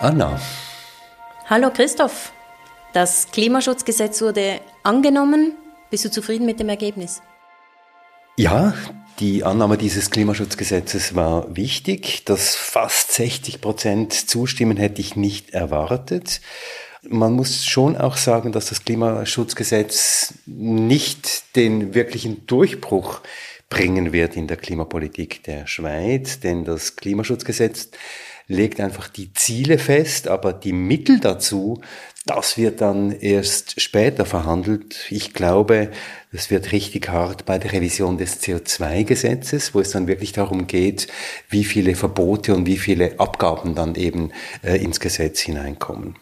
Anna. Hallo Christoph. Das Klimaschutzgesetz wurde angenommen. Bist du zufrieden mit dem Ergebnis? Ja, die Annahme dieses Klimaschutzgesetzes war wichtig. Dass fast 60 Prozent zustimmen, hätte ich nicht erwartet. Man muss schon auch sagen, dass das Klimaschutzgesetz nicht den wirklichen Durchbruch bringen wird in der Klimapolitik der Schweiz, denn das Klimaschutzgesetz legt einfach die Ziele fest, aber die Mittel dazu, das wird dann erst später verhandelt. Ich glaube, es wird richtig hart bei der Revision des CO2-Gesetzes, wo es dann wirklich darum geht, wie viele Verbote und wie viele Abgaben dann eben äh, ins Gesetz hineinkommen.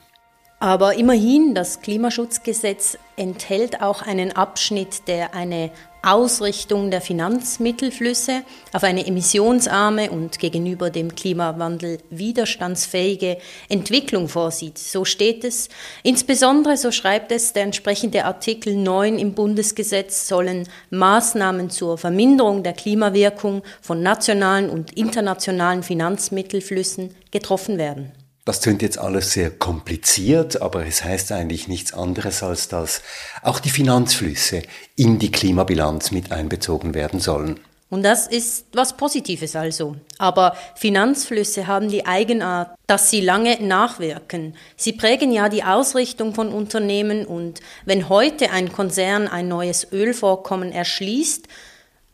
Aber immerhin, das Klimaschutzgesetz enthält auch einen Abschnitt, der eine Ausrichtung der Finanzmittelflüsse auf eine emissionsarme und gegenüber dem Klimawandel widerstandsfähige Entwicklung vorsieht. So steht es. Insbesondere, so schreibt es, der entsprechende Artikel 9 im Bundesgesetz sollen Maßnahmen zur Verminderung der Klimawirkung von nationalen und internationalen Finanzmittelflüssen getroffen werden. Das klingt jetzt alles sehr kompliziert, aber es heißt eigentlich nichts anderes, als dass auch die Finanzflüsse in die Klimabilanz mit einbezogen werden sollen. Und das ist was Positives also. Aber Finanzflüsse haben die Eigenart, dass sie lange nachwirken. Sie prägen ja die Ausrichtung von Unternehmen und wenn heute ein Konzern ein neues Ölvorkommen erschließt,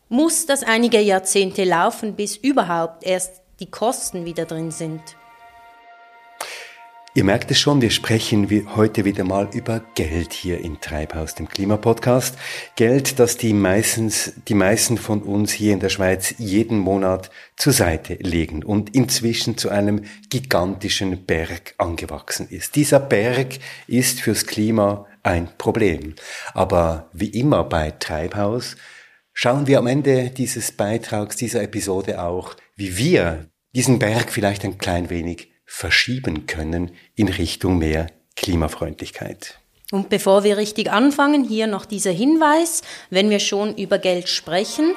muss das einige Jahrzehnte laufen, bis überhaupt erst die Kosten wieder drin sind. Ihr merkt es schon, wir sprechen heute wieder mal über Geld hier in Treibhaus, dem Klimapodcast. Geld, das die, meistens, die meisten von uns hier in der Schweiz jeden Monat zur Seite legen und inzwischen zu einem gigantischen Berg angewachsen ist. Dieser Berg ist fürs Klima ein Problem. Aber wie immer bei Treibhaus schauen wir am Ende dieses Beitrags, dieser Episode auch, wie wir diesen Berg vielleicht ein klein wenig verschieben können in Richtung mehr Klimafreundlichkeit. Und bevor wir richtig anfangen, hier noch dieser Hinweis, wenn wir schon über Geld sprechen.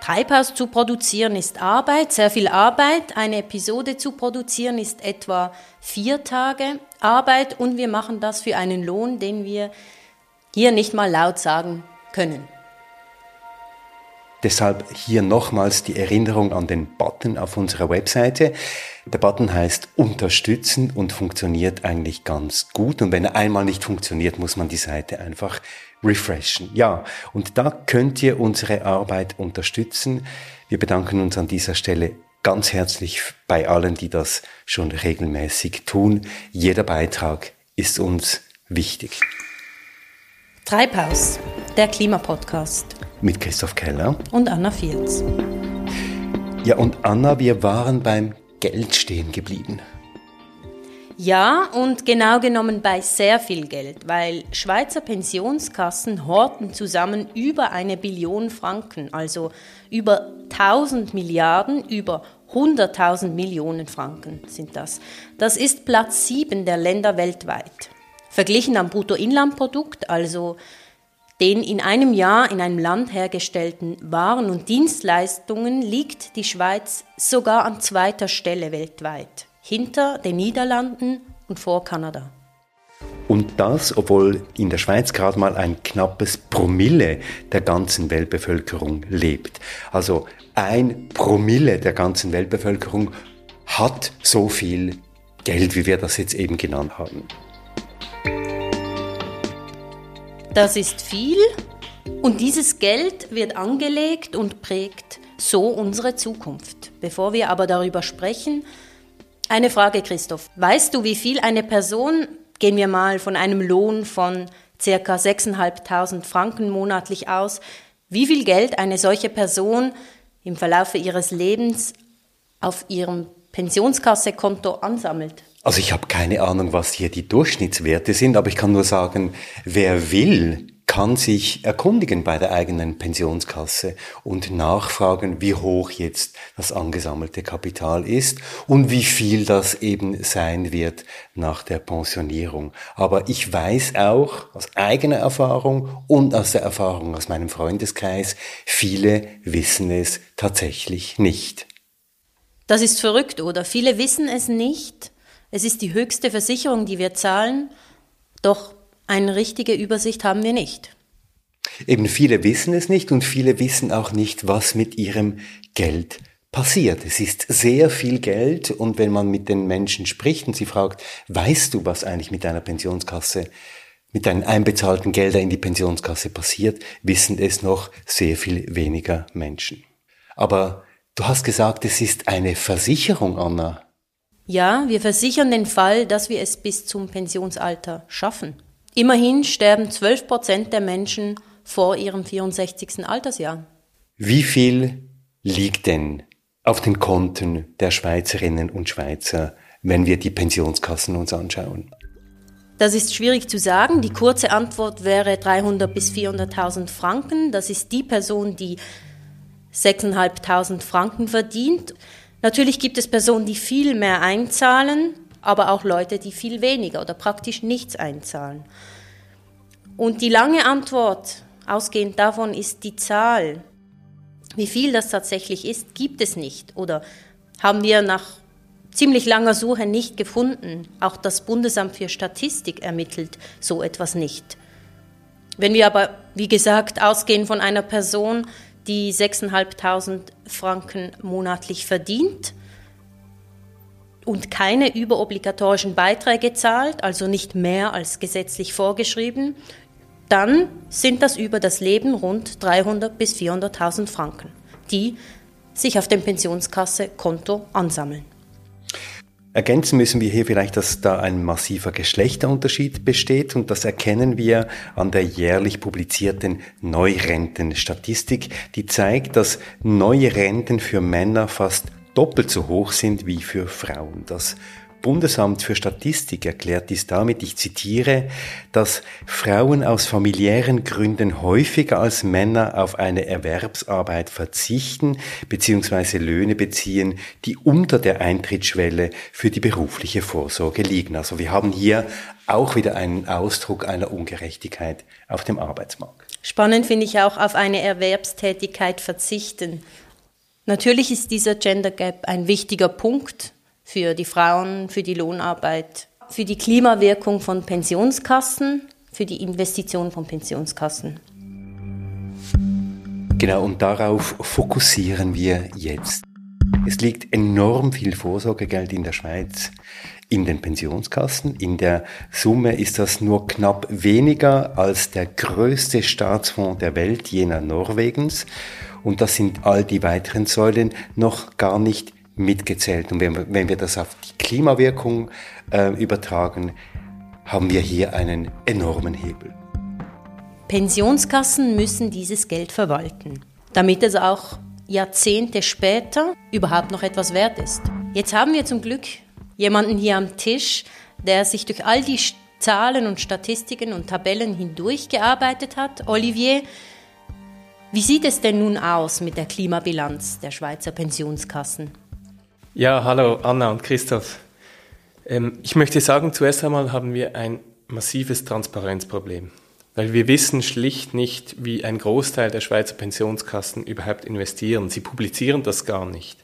Treibhaus zu produzieren ist Arbeit, sehr viel Arbeit. Eine Episode zu produzieren ist etwa vier Tage Arbeit und wir machen das für einen Lohn, den wir hier nicht mal laut sagen können. Deshalb hier nochmals die Erinnerung an den Button auf unserer Webseite. Der Button heißt Unterstützen und funktioniert eigentlich ganz gut. Und wenn er einmal nicht funktioniert, muss man die Seite einfach refreshen. Ja, und da könnt ihr unsere Arbeit unterstützen. Wir bedanken uns an dieser Stelle ganz herzlich bei allen, die das schon regelmäßig tun. Jeder Beitrag ist uns wichtig. Treibhaus, der Klimapodcast. Mit Christoph Keller. Und Anna Fields. Ja, und Anna, wir waren beim Geld stehen geblieben. Ja, und genau genommen bei sehr viel Geld, weil Schweizer Pensionskassen horten zusammen über eine Billion Franken, also über 1000 Milliarden, über 100.000 Millionen Franken sind das. Das ist Platz 7 der Länder weltweit. Verglichen am Bruttoinlandprodukt, also den in einem Jahr in einem Land hergestellten Waren und Dienstleistungen, liegt die Schweiz sogar an zweiter Stelle weltweit, hinter den Niederlanden und vor Kanada. Und das, obwohl in der Schweiz gerade mal ein knappes Promille der ganzen Weltbevölkerung lebt. Also ein Promille der ganzen Weltbevölkerung hat so viel Geld, wie wir das jetzt eben genannt haben. Das ist viel und dieses Geld wird angelegt und prägt so unsere Zukunft. Bevor wir aber darüber sprechen, eine Frage, Christoph. Weißt du, wie viel eine Person, gehen wir mal von einem Lohn von circa 6.500 Franken monatlich aus, wie viel Geld eine solche Person im Verlauf ihres Lebens auf ihrem Pensionskassekonto ansammelt? Also ich habe keine Ahnung, was hier die Durchschnittswerte sind, aber ich kann nur sagen, wer will, kann sich erkundigen bei der eigenen Pensionskasse und nachfragen, wie hoch jetzt das angesammelte Kapital ist und wie viel das eben sein wird nach der Pensionierung. Aber ich weiß auch aus eigener Erfahrung und aus der Erfahrung aus meinem Freundeskreis, viele wissen es tatsächlich nicht. Das ist verrückt, oder? Viele wissen es nicht. Es ist die höchste Versicherung, die wir zahlen, doch eine richtige Übersicht haben wir nicht. Eben viele wissen es nicht und viele wissen auch nicht, was mit ihrem Geld passiert. Es ist sehr viel Geld und wenn man mit den Menschen spricht und sie fragt, weißt du, was eigentlich mit deiner Pensionskasse, mit deinen einbezahlten Geldern in die Pensionskasse passiert, wissen es noch sehr viel weniger Menschen. Aber du hast gesagt, es ist eine Versicherung, Anna. Ja, wir versichern den Fall, dass wir es bis zum Pensionsalter schaffen. Immerhin sterben 12 Prozent der Menschen vor ihrem 64. Altersjahr. Wie viel liegt denn auf den Konten der Schweizerinnen und Schweizer, wenn wir die Pensionskassen uns anschauen? Das ist schwierig zu sagen. Die kurze Antwort wäre 300 bis 400.000 Franken. Das ist die Person, die 6.500 Franken verdient. Natürlich gibt es Personen, die viel mehr einzahlen, aber auch Leute, die viel weniger oder praktisch nichts einzahlen. Und die lange Antwort, ausgehend davon, ist die Zahl. Wie viel das tatsächlich ist, gibt es nicht oder haben wir nach ziemlich langer Suche nicht gefunden. Auch das Bundesamt für Statistik ermittelt so etwas nicht. Wenn wir aber, wie gesagt, ausgehen von einer Person, die 6.500 Franken monatlich verdient und keine überobligatorischen Beiträge zahlt, also nicht mehr als gesetzlich vorgeschrieben, dann sind das über das Leben rund 300.000 bis 400.000 Franken, die sich auf dem Pensionskasse-Konto ansammeln. Ergänzen müssen wir hier vielleicht, dass da ein massiver Geschlechterunterschied besteht und das erkennen wir an der jährlich publizierten Neurentenstatistik, die zeigt, dass neue Renten für Männer fast doppelt so hoch sind wie für Frauen. Das Bundesamt für Statistik erklärt dies damit, ich zitiere, dass Frauen aus familiären Gründen häufiger als Männer auf eine Erwerbsarbeit verzichten bzw. Löhne beziehen, die unter der Eintrittsschwelle für die berufliche Vorsorge liegen. Also wir haben hier auch wieder einen Ausdruck einer Ungerechtigkeit auf dem Arbeitsmarkt. Spannend finde ich auch auf eine Erwerbstätigkeit verzichten. Natürlich ist dieser Gender Gap ein wichtiger Punkt, für die Frauen, für die Lohnarbeit, für die Klimawirkung von Pensionskassen, für die Investition von Pensionskassen. Genau, und darauf fokussieren wir jetzt. Es liegt enorm viel Vorsorgegeld in der Schweiz in den Pensionskassen. In der Summe ist das nur knapp weniger als der größte Staatsfonds der Welt, jener Norwegens. Und das sind all die weiteren Säulen noch gar nicht mitgezählt. Und wenn wir, wenn wir das auf die Klimawirkung äh, übertragen, haben wir hier einen enormen Hebel. Pensionskassen müssen dieses Geld verwalten, damit es auch Jahrzehnte später überhaupt noch etwas wert ist. Jetzt haben wir zum Glück jemanden hier am Tisch, der sich durch all die Zahlen und Statistiken und Tabellen hindurchgearbeitet hat. Olivier, wie sieht es denn nun aus mit der Klimabilanz der Schweizer Pensionskassen? Ja, hallo Anna und Christoph. Ähm, ich möchte sagen, zuerst einmal haben wir ein massives Transparenzproblem, weil wir wissen schlicht nicht, wie ein Großteil der Schweizer Pensionskassen überhaupt investieren. Sie publizieren das gar nicht.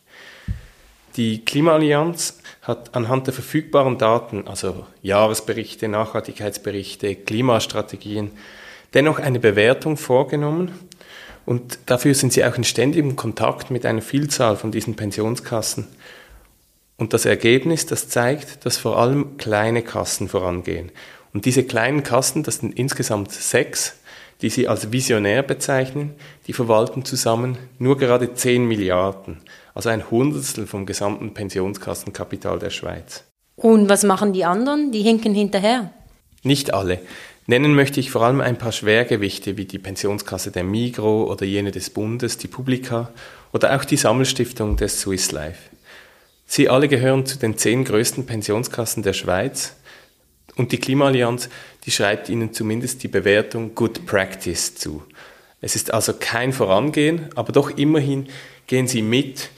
Die Klimaallianz hat anhand der verfügbaren Daten, also Jahresberichte, Nachhaltigkeitsberichte, Klimastrategien, dennoch eine Bewertung vorgenommen und dafür sind sie auch in ständigem Kontakt mit einer Vielzahl von diesen Pensionskassen. Und das Ergebnis, das zeigt, dass vor allem kleine Kassen vorangehen. Und diese kleinen Kassen, das sind insgesamt sechs, die sie als visionär bezeichnen, die verwalten zusammen nur gerade 10 Milliarden, also ein Hundertstel vom gesamten Pensionskassenkapital der Schweiz. Und was machen die anderen? Die hinken hinterher? Nicht alle. Nennen möchte ich vor allem ein paar Schwergewichte wie die Pensionskasse der Migro oder jene des Bundes, die Publica oder auch die Sammelstiftung des Swiss Life. Sie alle gehören zu den zehn größten Pensionskassen der Schweiz und die Klimaallianz, die schreibt ihnen zumindest die Bewertung Good Practice zu. Es ist also kein Vorangehen, aber doch immerhin gehen sie mit,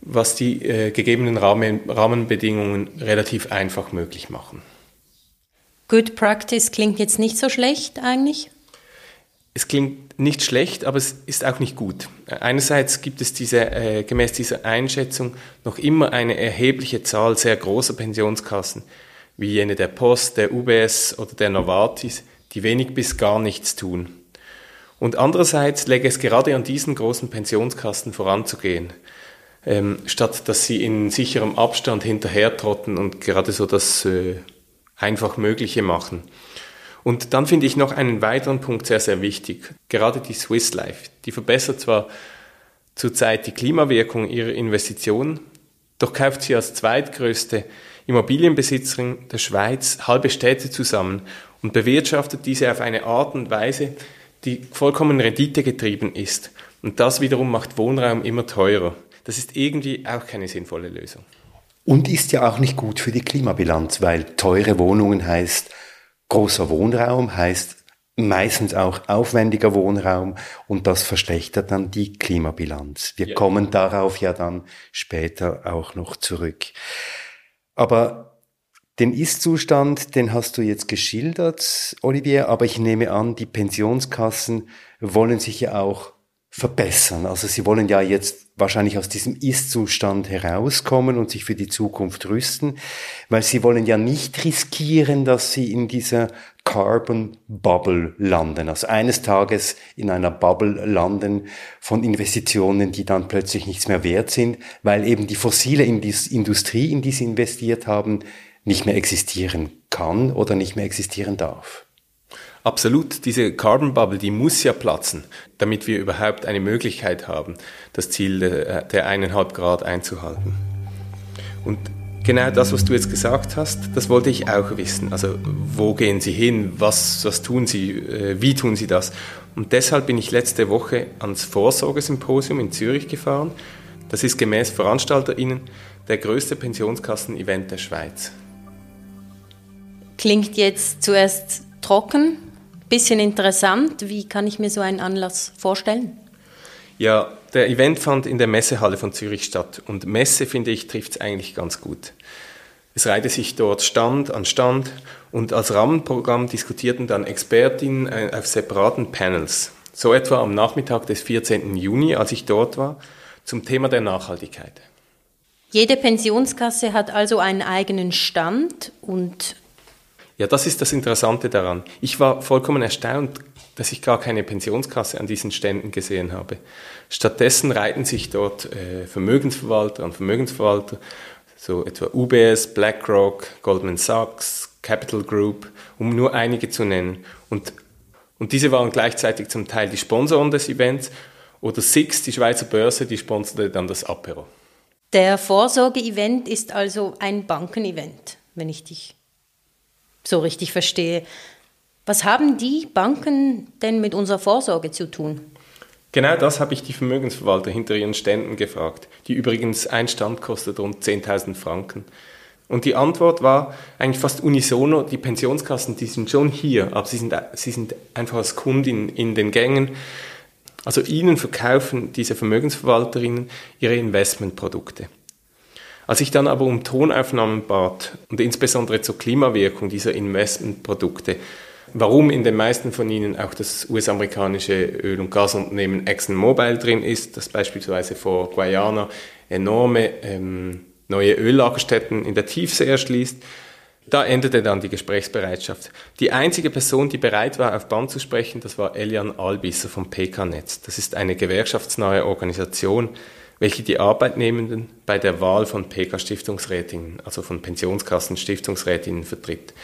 was die äh, gegebenen Rahmen, Rahmenbedingungen relativ einfach möglich machen. Good Practice klingt jetzt nicht so schlecht eigentlich. Es klingt nicht schlecht, aber es ist auch nicht gut. Einerseits gibt es diese, äh, gemäß dieser Einschätzung noch immer eine erhebliche Zahl sehr großer Pensionskassen, wie jene der Post, der UBS oder der Novartis, die wenig bis gar nichts tun. Und andererseits läge es gerade an diesen großen Pensionskassen voranzugehen, ähm, statt dass sie in sicherem Abstand hinterhertrotten und gerade so das äh, einfach Mögliche machen. Und dann finde ich noch einen weiteren Punkt sehr, sehr wichtig. Gerade die Swiss Life, die verbessert zwar zurzeit die Klimawirkung ihrer Investitionen, doch kauft sie als zweitgrößte Immobilienbesitzerin der Schweiz halbe Städte zusammen und bewirtschaftet diese auf eine Art und Weise, die vollkommen renditegetrieben ist. Und das wiederum macht Wohnraum immer teurer. Das ist irgendwie auch keine sinnvolle Lösung. Und ist ja auch nicht gut für die Klimabilanz, weil teure Wohnungen heißt großer Wohnraum, heißt meistens auch aufwendiger Wohnraum und das verschlechtert dann die Klimabilanz. Wir ja. kommen darauf ja dann später auch noch zurück. Aber den Ist-Zustand, den hast du jetzt geschildert, Olivier, aber ich nehme an, die Pensionskassen wollen sich ja auch verbessern. Also sie wollen ja jetzt wahrscheinlich aus diesem Ist-Zustand herauskommen und sich für die Zukunft rüsten, weil sie wollen ja nicht riskieren, dass sie in dieser Carbon Bubble landen. Also eines Tages in einer Bubble landen von Investitionen, die dann plötzlich nichts mehr wert sind, weil eben die fossile Industrie, in die sie investiert haben, nicht mehr existieren kann oder nicht mehr existieren darf. Absolut, diese Carbon Bubble, die muss ja platzen, damit wir überhaupt eine Möglichkeit haben, das Ziel der eineinhalb Grad einzuhalten. Und genau das, was du jetzt gesagt hast, das wollte ich auch wissen. Also wo gehen Sie hin? Was, was tun Sie? Äh, wie tun Sie das? Und deshalb bin ich letzte Woche ans Vorsorgesymposium in Zürich gefahren. Das ist gemäß VeranstalterInnen der größte Pensionskassen-Event der Schweiz. Klingt jetzt zuerst trocken, bisschen interessant. Wie kann ich mir so einen Anlass vorstellen? Ja, der Event fand in der Messehalle von Zürich statt und Messe, finde ich, trifft es eigentlich ganz gut. Es reihte sich dort Stand an Stand und als Rahmenprogramm diskutierten dann Expertinnen äh, auf separaten Panels. So etwa am Nachmittag des 14. Juni, als ich dort war, zum Thema der Nachhaltigkeit. Jede Pensionskasse hat also einen eigenen Stand und ja, das ist das Interessante daran. Ich war vollkommen erstaunt, dass ich gar keine Pensionskasse an diesen Ständen gesehen habe. Stattdessen reiten sich dort äh, Vermögensverwalter und Vermögensverwalter, so etwa UBS, BlackRock, Goldman Sachs, Capital Group, um nur einige zu nennen. Und, und diese waren gleichzeitig zum Teil die Sponsoren des Events oder Six, die Schweizer Börse, die sponserte dann das Apero. Der Vorsorge-Event ist also ein Bankenevent, wenn ich dich so richtig verstehe. Was haben die Banken denn mit unserer Vorsorge zu tun? Genau das habe ich die Vermögensverwalter hinter ihren Ständen gefragt, die übrigens ein Stand kostet rund 10.000 Franken. Und die Antwort war eigentlich fast unisono, die Pensionskassen, die sind schon hier, aber sie sind, sie sind einfach als Kundin in den Gängen. Also ihnen verkaufen diese Vermögensverwalterinnen ihre Investmentprodukte. Als ich dann aber um Tonaufnahmen bat und insbesondere zur Klimawirkung dieser Investmentprodukte, warum in den meisten von ihnen auch das US-amerikanische Öl- und Gasunternehmen ExxonMobil drin ist, das beispielsweise vor Guyana enorme ähm, neue Öllagerstätten in der Tiefsee erschließt, da endete dann die Gesprächsbereitschaft. Die einzige Person, die bereit war, auf Band zu sprechen, das war Elian Albisser vom PK-Netz. Das ist eine gewerkschaftsnahe Organisation, welche die Arbeitnehmenden bei der Wahl von PK-Stiftungsrätinnen, also von Pensionskassen-Stiftungsrätinnen vertritt.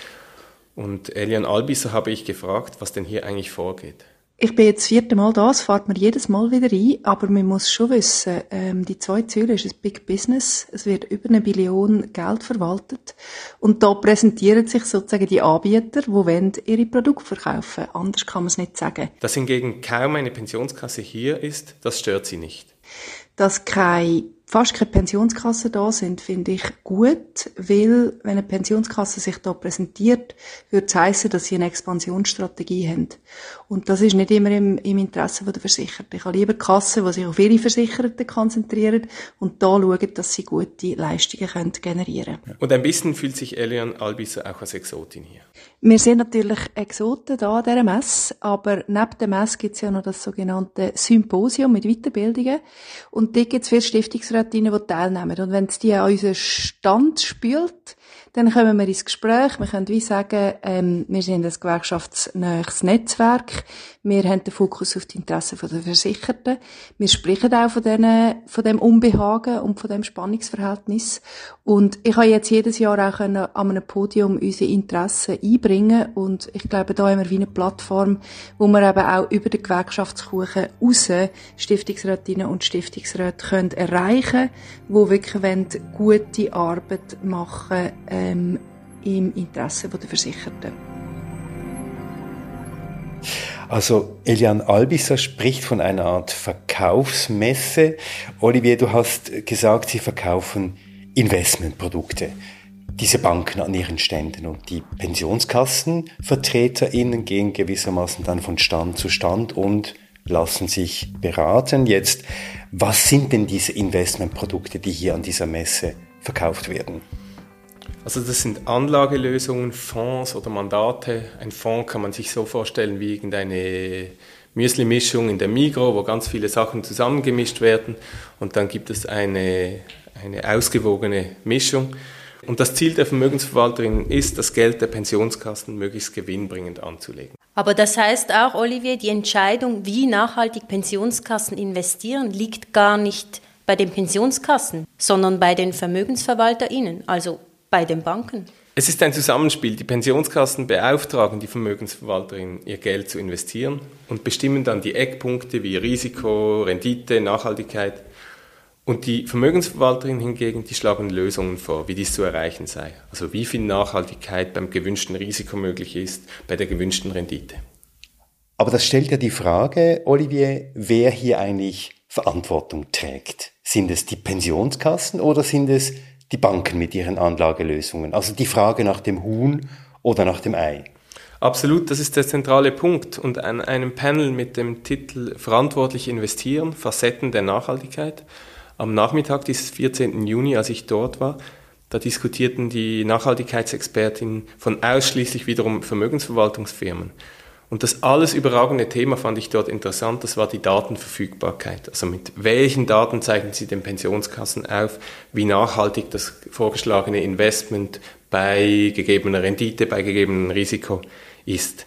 Und Elian Albisser habe ich gefragt, was denn hier eigentlich vorgeht. Ich bin jetzt das vierte Mal da, es fährt mir jedes Mal wieder ein, aber man muss schon wissen, ähm, die zwei Zürich ist ein Big Business, es wird über eine Billion Geld verwaltet und da präsentieren sich sozusagen die Anbieter, die wollen ihre Produkte verkaufen, anders kann man es nicht sagen. Dass hingegen kaum eine Pensionskasse hier ist, das stört sie nicht dass keine fast keine Pensionskassen da sind, finde ich gut, weil wenn eine Pensionskasse sich da präsentiert, würde es heissen, dass sie eine Expansionsstrategie haben. Und das ist nicht immer im, im Interesse der Versicherten. Ich habe lieber Kassen, die sich auf ihre Versicherten konzentrieren und da schauen, dass sie gute Leistungen können generieren können. Und ein bisschen fühlt sich Elian Albisser auch als Exotin hier. Wir sind natürlich Exoten da an dieser Messe, aber neben der Messe gibt es ja noch das sogenannte Symposium mit Weiterbildungen und dort gibt es viele Stiftungsrätinnen, die teilnehmen. Und wenn es die an unseren Stand spült, dann kommen wir ins Gespräch. Wir können wie sagen, ähm, wir sind ein gewerkschaftsnähes Netzwerk. Wir haben den Fokus auf die Interessen der Versicherten. Wir sprechen auch von, denen, von dem Unbehagen und von dem Spannungsverhältnis. Und ich habe jetzt jedes Jahr auch können an einem Podium unsere Interessen einbringen. Und ich glaube, da haben wir wie eine Plattform, wo wir eben auch über den Gewerkschaftskuchen raus Stiftungsrätinnen und Stiftungsräte können erreichen, wo wirklich gute Arbeit machen äh, ähm, im Interesse der Versicherten. Also Elian Albisser spricht von einer Art Verkaufsmesse. Olivier, du hast gesagt, sie verkaufen Investmentprodukte. Diese Banken an ihren Ständen und die Pensionskassenvertreterinnen gehen gewissermaßen dann von Stand zu Stand und lassen sich beraten. Jetzt, was sind denn diese Investmentprodukte, die hier an dieser Messe verkauft werden? Also das sind Anlagelösungen, Fonds oder Mandate. Ein Fonds kann man sich so vorstellen wie irgendeine Müsli-Mischung in der Migro, wo ganz viele Sachen zusammengemischt werden und dann gibt es eine, eine ausgewogene Mischung. Und das Ziel der Vermögensverwalterin ist, das Geld der Pensionskassen möglichst gewinnbringend anzulegen. Aber das heißt auch, Olivier, die Entscheidung, wie nachhaltig Pensionskassen investieren, liegt gar nicht bei den Pensionskassen, sondern bei den VermögensverwalterInnen, also bei den Banken? Es ist ein Zusammenspiel. Die Pensionskassen beauftragen die Vermögensverwalterin, ihr Geld zu investieren und bestimmen dann die Eckpunkte wie Risiko, Rendite, Nachhaltigkeit. Und die Vermögensverwalterin hingegen, die schlagen Lösungen vor, wie dies zu erreichen sei. Also wie viel Nachhaltigkeit beim gewünschten Risiko möglich ist, bei der gewünschten Rendite. Aber das stellt ja die Frage, Olivier, wer hier eigentlich Verantwortung trägt. Sind es die Pensionskassen oder sind es die Banken mit ihren Anlagelösungen. Also die Frage nach dem Huhn oder nach dem Ei. Absolut, das ist der zentrale Punkt. Und an einem Panel mit dem Titel Verantwortlich investieren, Facetten der Nachhaltigkeit, am Nachmittag dieses 14. Juni, als ich dort war, da diskutierten die Nachhaltigkeitsexpertinnen von ausschließlich wiederum Vermögensverwaltungsfirmen. Und das alles überragende Thema fand ich dort interessant, das war die Datenverfügbarkeit. Also mit welchen Daten zeigen Sie den Pensionskassen auf, wie nachhaltig das vorgeschlagene Investment bei gegebener Rendite, bei gegebenem Risiko ist.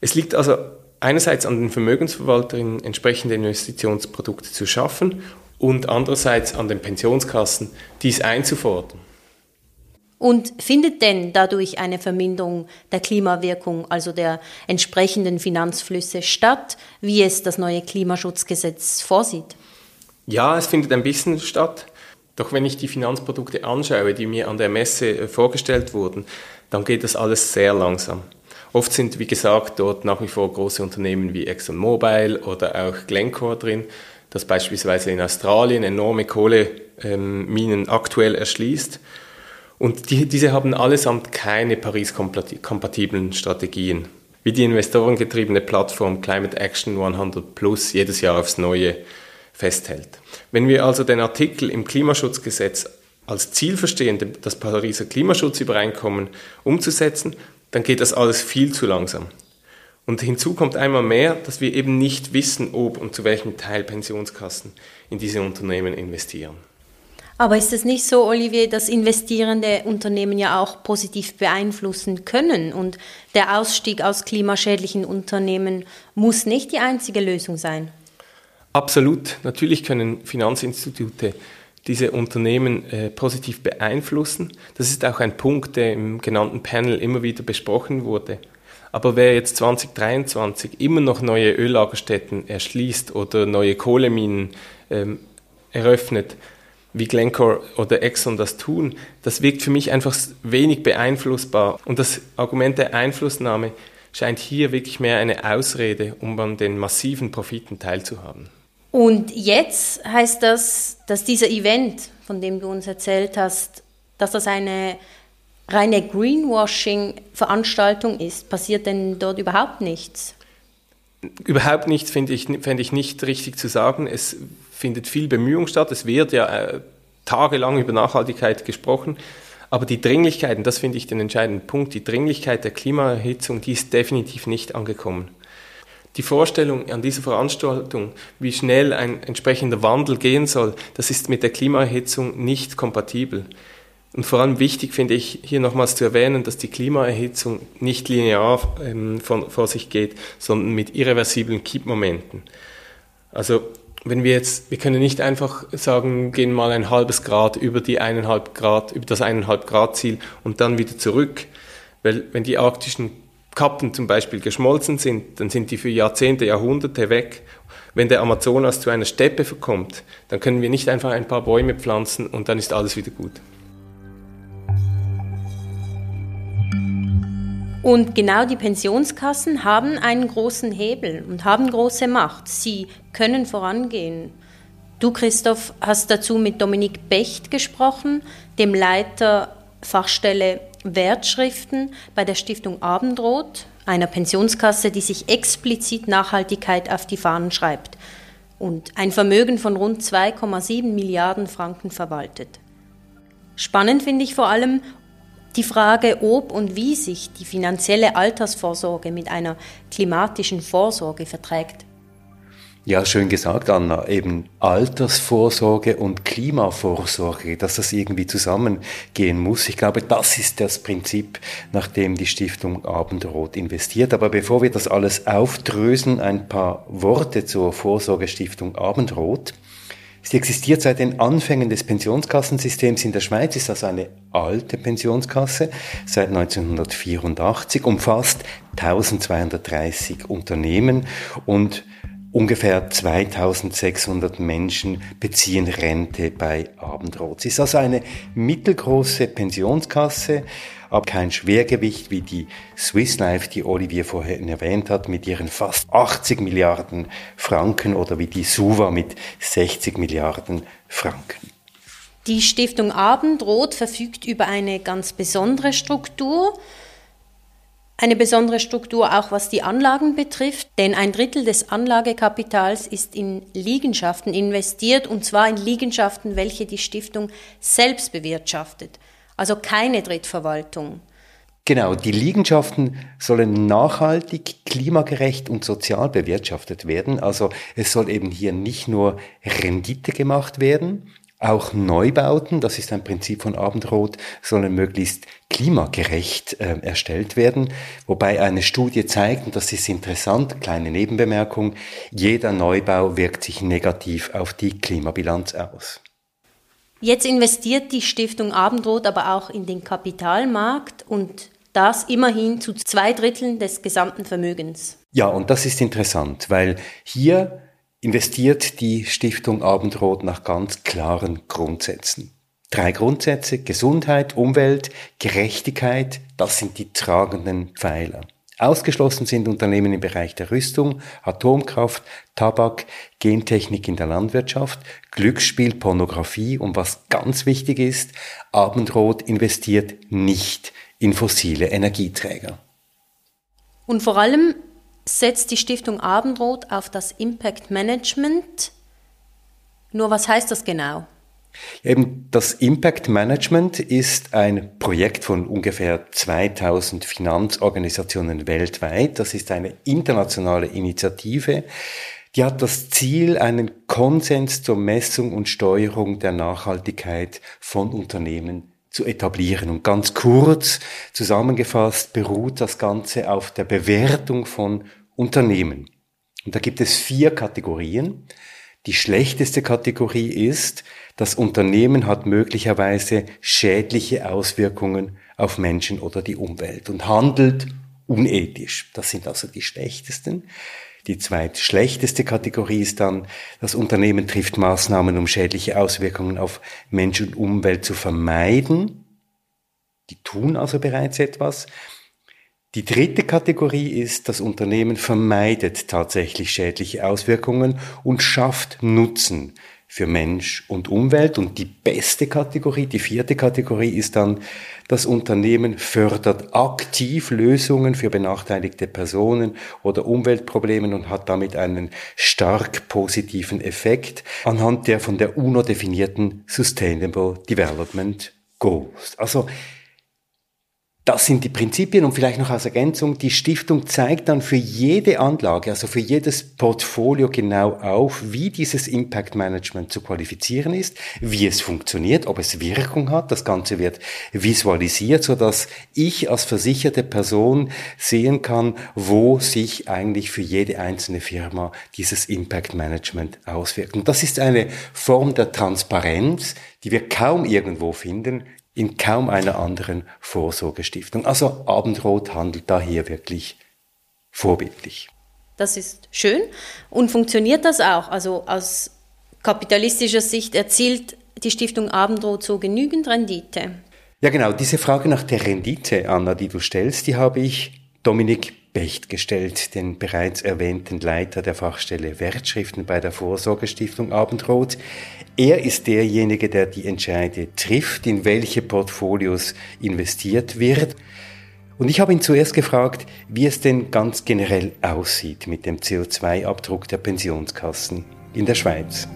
Es liegt also einerseits an den Vermögensverwalterinnen, entsprechende Investitionsprodukte zu schaffen und andererseits an den Pensionskassen, dies einzufordern. Und findet denn dadurch eine Verminderung der Klimawirkung, also der entsprechenden Finanzflüsse statt, wie es das neue Klimaschutzgesetz vorsieht? Ja, es findet ein bisschen statt. Doch wenn ich die Finanzprodukte anschaue, die mir an der Messe äh, vorgestellt wurden, dann geht das alles sehr langsam. Oft sind, wie gesagt, dort nach wie vor große Unternehmen wie ExxonMobil oder auch Glencore drin, das beispielsweise in Australien enorme Kohleminen ähm, aktuell erschließt und die, diese haben allesamt keine Paris-kompatiblen Strategien. Wie die investorengetriebene Plattform Climate Action 100 Plus jedes Jahr aufs Neue festhält. Wenn wir also den Artikel im Klimaschutzgesetz als Ziel verstehen, das Pariser Klimaschutzübereinkommen umzusetzen, dann geht das alles viel zu langsam. Und hinzu kommt einmal mehr, dass wir eben nicht wissen, ob und zu welchem Teil Pensionskassen in diese Unternehmen investieren. Aber ist es nicht so, Olivier, dass investierende Unternehmen ja auch positiv beeinflussen können und der Ausstieg aus klimaschädlichen Unternehmen muss nicht die einzige Lösung sein? Absolut. Natürlich können Finanzinstitute diese Unternehmen äh, positiv beeinflussen. Das ist auch ein Punkt, der im genannten Panel immer wieder besprochen wurde. Aber wer jetzt 2023 immer noch neue Öllagerstätten erschließt oder neue Kohleminen ähm, eröffnet, wie Glencore oder Exxon das tun, das wirkt für mich einfach wenig beeinflussbar. Und das Argument der Einflussnahme scheint hier wirklich mehr eine Ausrede, um an den massiven Profiten teilzuhaben. Und jetzt heißt das, dass dieser Event, von dem du uns erzählt hast, dass das eine reine Greenwashing-Veranstaltung ist. Passiert denn dort überhaupt nichts? Überhaupt nichts finde ich, fände ich nicht richtig zu sagen. Es findet viel Bemühung statt. Es wird ja äh, tagelang über Nachhaltigkeit gesprochen. Aber die Dringlichkeit, und das finde ich den entscheidenden Punkt, die Dringlichkeit der Klimaerhitzung, die ist definitiv nicht angekommen. Die Vorstellung an dieser Veranstaltung, wie schnell ein entsprechender Wandel gehen soll, das ist mit der Klimaerhitzung nicht kompatibel. Und vor allem wichtig finde ich hier nochmals zu erwähnen, dass die Klimaerhitzung nicht linear ähm, von, vor sich geht, sondern mit irreversiblen Kippmomenten. Also wenn wir jetzt, wir können nicht einfach sagen, gehen mal ein halbes Grad über die eineinhalb Grad, über das eineinhalb Grad Ziel und dann wieder zurück, weil wenn die arktischen Kappen zum Beispiel geschmolzen sind, dann sind die für Jahrzehnte, Jahrhunderte weg. Wenn der Amazonas zu einer Steppe verkommt, dann können wir nicht einfach ein paar Bäume pflanzen und dann ist alles wieder gut. Und genau die Pensionskassen haben einen großen Hebel und haben große Macht. Sie können vorangehen. Du, Christoph, hast dazu mit Dominik Becht gesprochen, dem Leiter Fachstelle Wertschriften bei der Stiftung Abendrot, einer Pensionskasse, die sich explizit Nachhaltigkeit auf die Fahnen schreibt und ein Vermögen von rund 2,7 Milliarden Franken verwaltet. Spannend finde ich vor allem, die Frage, ob und wie sich die finanzielle Altersvorsorge mit einer klimatischen Vorsorge verträgt. Ja, schön gesagt, Anna. Eben Altersvorsorge und Klimavorsorge, dass das irgendwie zusammengehen muss. Ich glaube, das ist das Prinzip, nach dem die Stiftung Abendrot investiert. Aber bevor wir das alles aufdrösen, ein paar Worte zur Vorsorgestiftung Abendrot. Sie existiert seit den Anfängen des Pensionskassensystems in der Schweiz, ist also eine alte Pensionskasse seit 1984, umfasst 1230 Unternehmen und ungefähr 2600 Menschen beziehen Rente bei Abendrot. Sie ist also eine mittelgroße Pensionskasse, aber kein Schwergewicht wie die Swiss Life, die Olivier vorhin erwähnt hat, mit ihren fast 80 Milliarden Franken oder wie die Suva mit 60 Milliarden Franken. Die Stiftung Abendrot verfügt über eine ganz besondere Struktur. Eine besondere Struktur auch was die Anlagen betrifft, denn ein Drittel des Anlagekapitals ist in Liegenschaften investiert und zwar in Liegenschaften, welche die Stiftung selbst bewirtschaftet also keine Drittverwaltung. Genau, die Liegenschaften sollen nachhaltig, klimagerecht und sozial bewirtschaftet werden. Also es soll eben hier nicht nur Rendite gemacht werden, auch Neubauten, das ist ein Prinzip von Abendrot, sollen möglichst klimagerecht äh, erstellt werden. Wobei eine Studie zeigt, und das ist interessant, kleine Nebenbemerkung, jeder Neubau wirkt sich negativ auf die Klimabilanz aus. Jetzt investiert die Stiftung Abendrot aber auch in den Kapitalmarkt und das immerhin zu zwei Dritteln des gesamten Vermögens. Ja, und das ist interessant, weil hier investiert die Stiftung Abendrot nach ganz klaren Grundsätzen. Drei Grundsätze, Gesundheit, Umwelt, Gerechtigkeit, das sind die tragenden Pfeiler. Ausgeschlossen sind Unternehmen im Bereich der Rüstung, Atomkraft, Tabak, Gentechnik in der Landwirtschaft, Glücksspiel, Pornografie und was ganz wichtig ist, Abendrot investiert nicht in fossile Energieträger. Und vor allem setzt die Stiftung Abendrot auf das Impact Management. Nur was heißt das genau? Eben das Impact Management ist ein Projekt von ungefähr 2000 Finanzorganisationen weltweit. Das ist eine internationale Initiative. Die hat das Ziel, einen Konsens zur Messung und Steuerung der Nachhaltigkeit von Unternehmen zu etablieren. Und ganz kurz zusammengefasst beruht das Ganze auf der Bewertung von Unternehmen. Und da gibt es vier Kategorien. Die schlechteste Kategorie ist, das Unternehmen hat möglicherweise schädliche Auswirkungen auf Menschen oder die Umwelt und handelt unethisch. Das sind also die schlechtesten. Die zweitschlechteste Kategorie ist dann, das Unternehmen trifft Maßnahmen, um schädliche Auswirkungen auf Mensch und Umwelt zu vermeiden. Die tun also bereits etwas. Die dritte Kategorie ist, das Unternehmen vermeidet tatsächlich schädliche Auswirkungen und schafft Nutzen für Mensch und Umwelt. Und die beste Kategorie, die vierte Kategorie ist dann, das Unternehmen fördert aktiv Lösungen für benachteiligte Personen oder Umweltprobleme und hat damit einen stark positiven Effekt anhand der von der UNO definierten Sustainable Development Goals. Also das sind die Prinzipien und vielleicht noch als Ergänzung, die Stiftung zeigt dann für jede Anlage, also für jedes Portfolio genau auf, wie dieses Impact Management zu qualifizieren ist, wie es funktioniert, ob es Wirkung hat. Das Ganze wird visualisiert, so dass ich als versicherte Person sehen kann, wo sich eigentlich für jede einzelne Firma dieses Impact Management auswirkt. Und das ist eine Form der Transparenz, die wir kaum irgendwo finden, in kaum einer anderen Vorsorgestiftung. Also Abendrot handelt da hier wirklich vorbildlich. Das ist schön und funktioniert das auch? Also aus kapitalistischer Sicht erzielt die Stiftung Abendrot so genügend Rendite? Ja genau, diese Frage nach der Rendite, Anna, die du stellst, die habe ich Dominik Becht gestellt, den bereits erwähnten Leiter der Fachstelle Wertschriften bei der Vorsorgestiftung Abendrot. Er ist derjenige, der die Entscheide trifft, in welche Portfolios investiert wird. Und ich habe ihn zuerst gefragt, wie es denn ganz generell aussieht mit dem CO2-Abdruck der Pensionskassen in der Schweiz.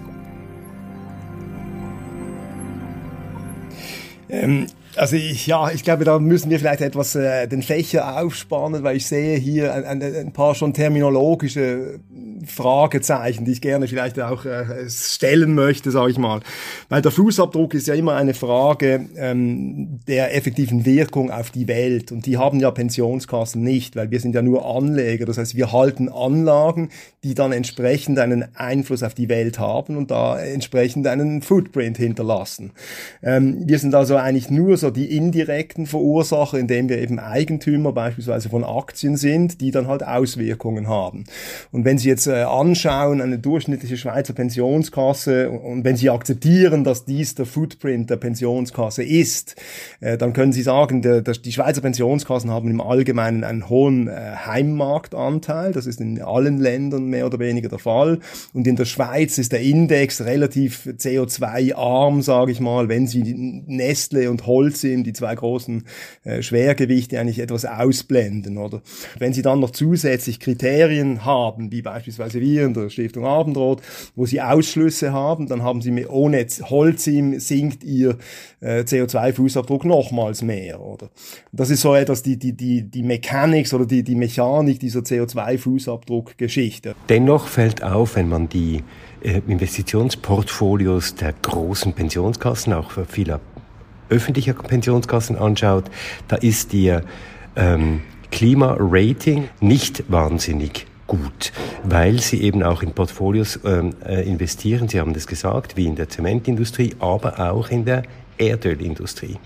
Also ich, ja, ich glaube, da müssen wir vielleicht etwas äh, den Fächer aufspannen, weil ich sehe hier ein, ein, ein paar schon terminologische Fragezeichen, die ich gerne vielleicht auch äh, stellen möchte, sage ich mal. Weil der Fußabdruck ist ja immer eine Frage ähm, der effektiven Wirkung auf die Welt und die haben ja Pensionskassen nicht, weil wir sind ja nur Anleger. Das heißt, wir halten Anlagen, die dann entsprechend einen Einfluss auf die Welt haben und da entsprechend einen Footprint hinterlassen. Ähm, wir sind also eigentlich nur so die indirekten Verursacher, indem wir eben Eigentümer beispielsweise von Aktien sind, die dann halt Auswirkungen haben. Und wenn Sie jetzt äh, anschauen, eine durchschnittliche Schweizer Pensionskasse, und wenn Sie akzeptieren, dass dies der Footprint der Pensionskasse ist, äh, dann können Sie sagen, die Schweizer Pensionskassen haben im Allgemeinen einen hohen äh, Heimmarktanteil. Das ist in allen Ländern mehr oder weniger der Fall. Und in der Schweiz ist der Index relativ CO2-arm, sage ich mal, wenn Sie Nestle und Holz Holcim, die zwei großen äh, Schwergewichte eigentlich etwas ausblenden, oder? Wenn Sie dann noch zusätzlich Kriterien haben, wie beispielsweise wir in der Stiftung Abendrot, wo Sie Ausschlüsse haben, dann haben Sie mit, ohne Holcim sinkt Ihr äh, CO2-Fußabdruck nochmals mehr, oder? Das ist so etwas die, die, die, die Mechanics oder die, die Mechanik dieser CO2-Fußabdruck-Geschichte. Dennoch fällt auf, wenn man die äh, Investitionsportfolios der großen Pensionskassen, auch für viele öffentlicher Pensionskassen anschaut, da ist ihr ähm, Klimarating nicht wahnsinnig gut, weil sie eben auch in Portfolios ähm, äh, investieren, Sie haben das gesagt, wie in der Zementindustrie, aber auch in der Erdölindustrie.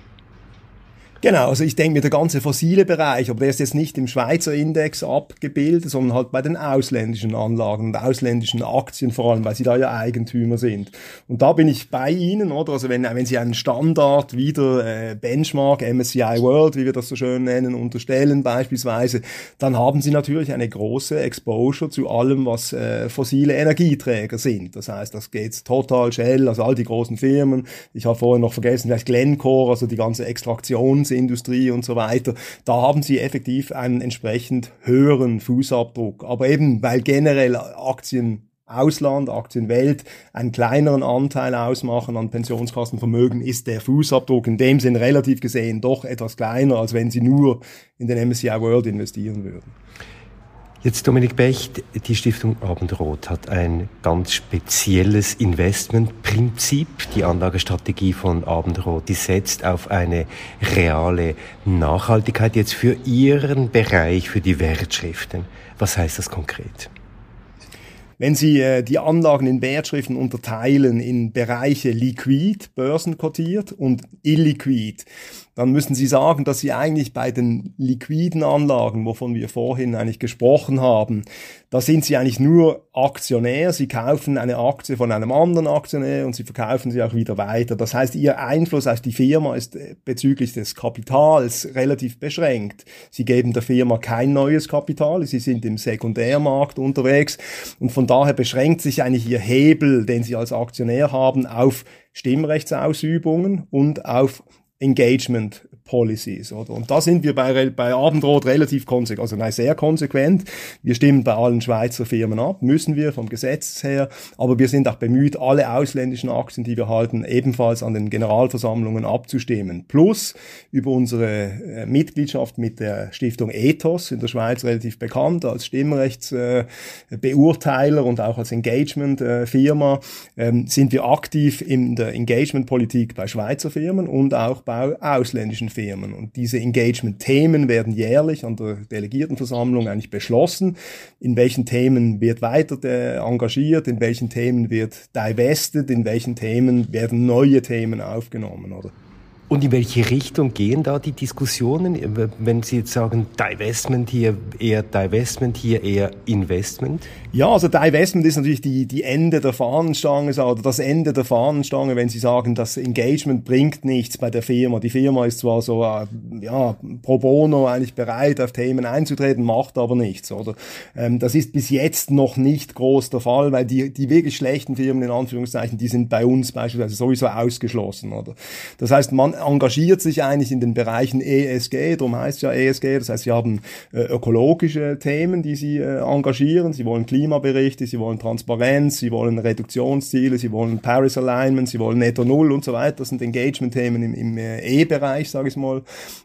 Genau, also ich denke mir, der ganze fossile Bereich, aber der ist jetzt nicht im Schweizer Index abgebildet, sondern halt bei den ausländischen Anlagen und ausländischen Aktien vor allem, weil sie da ja Eigentümer sind. Und da bin ich bei Ihnen, oder? Also wenn, wenn Sie einen Standard wieder äh, Benchmark, MSCI World, wie wir das so schön nennen, unterstellen beispielsweise, dann haben Sie natürlich eine große Exposure zu allem, was äh, fossile Energieträger sind. Das heißt, das geht Total, Shell, also all die großen Firmen. Ich habe vorhin noch vergessen, vielleicht Glencore, also die ganze Extraktions Industrie und so weiter, da haben sie effektiv einen entsprechend höheren Fußabdruck. Aber eben, weil generell Aktien Ausland, Aktienwelt einen kleineren Anteil ausmachen an Pensionskassenvermögen, ist der Fußabdruck in dem Sinn relativ gesehen doch etwas kleiner, als wenn Sie nur in den MSCI World investieren würden. Jetzt Dominik Becht, die Stiftung Abendrot hat ein ganz spezielles Investmentprinzip. Die Anlagestrategie von Abendrot, die setzt auf eine reale Nachhaltigkeit jetzt für Ihren Bereich, für die Wertschriften. Was heißt das konkret? Wenn Sie äh, die Anlagen in Wertschriften unterteilen in Bereiche liquid, börsenkotiert und illiquid, dann müssen Sie sagen, dass Sie eigentlich bei den liquiden Anlagen, wovon wir vorhin eigentlich gesprochen haben, da sind Sie eigentlich nur Aktionär. Sie kaufen eine Aktie von einem anderen Aktionär und Sie verkaufen sie auch wieder weiter. Das heißt, Ihr Einfluss auf die Firma ist äh, bezüglich des Kapitals relativ beschränkt. Sie geben der Firma kein neues Kapital. Sie sind im Sekundärmarkt unterwegs und von daher beschränkt sich eigentlich Ihr Hebel, den Sie als Aktionär haben, auf Stimmrechtsausübungen und auf Engagement Policies. Oder? Und da sind wir bei, bei Abendrot relativ konsequent, also nein, sehr konsequent. Wir stimmen bei allen Schweizer Firmen ab, müssen wir vom Gesetz her, aber wir sind auch bemüht, alle ausländischen Aktien, die wir halten, ebenfalls an den Generalversammlungen abzustimmen. Plus über unsere äh, Mitgliedschaft mit der Stiftung Ethos in der Schweiz relativ bekannt als Stimmrechtsbeurteiler äh, und auch als Engagement-Firma äh, ähm, sind wir aktiv in der Engagement-Politik bei Schweizer Firmen und auch bei ausländischen Firmen. Und diese Engagement-Themen werden jährlich an der Delegiertenversammlung eigentlich beschlossen. In welchen Themen wird weiter engagiert, in welchen Themen wird divested, in welchen Themen werden neue Themen aufgenommen, oder? Und in welche Richtung gehen da die Diskussionen? Wenn Sie jetzt sagen, Divestment hier eher Divestment, hier eher Investment? Ja, also Divestment ist natürlich die, die Ende der Fahnenstange oder das Ende der Fahnenstange, wenn Sie sagen, das Engagement bringt nichts bei der Firma. Die Firma ist zwar so, äh, ja, pro bono eigentlich bereit, auf Themen einzutreten, macht aber nichts, oder? Ähm, das ist bis jetzt noch nicht groß der Fall, weil die, die wirklich schlechten Firmen, in Anführungszeichen, die sind bei uns beispielsweise sowieso ausgeschlossen, oder? Das heißt, man engagiert sich eigentlich in den Bereichen ESG, darum heißt es ja ESG, das heißt, sie haben äh, ökologische Themen, die sie äh, engagieren, sie wollen Klimaberichte, sie wollen Transparenz, sie wollen Reduktionsziele, sie wollen Paris Alignment, sie wollen Netto Null und so weiter, das sind Engagement-Themen im, im äh, E-Bereich, sage ich mal,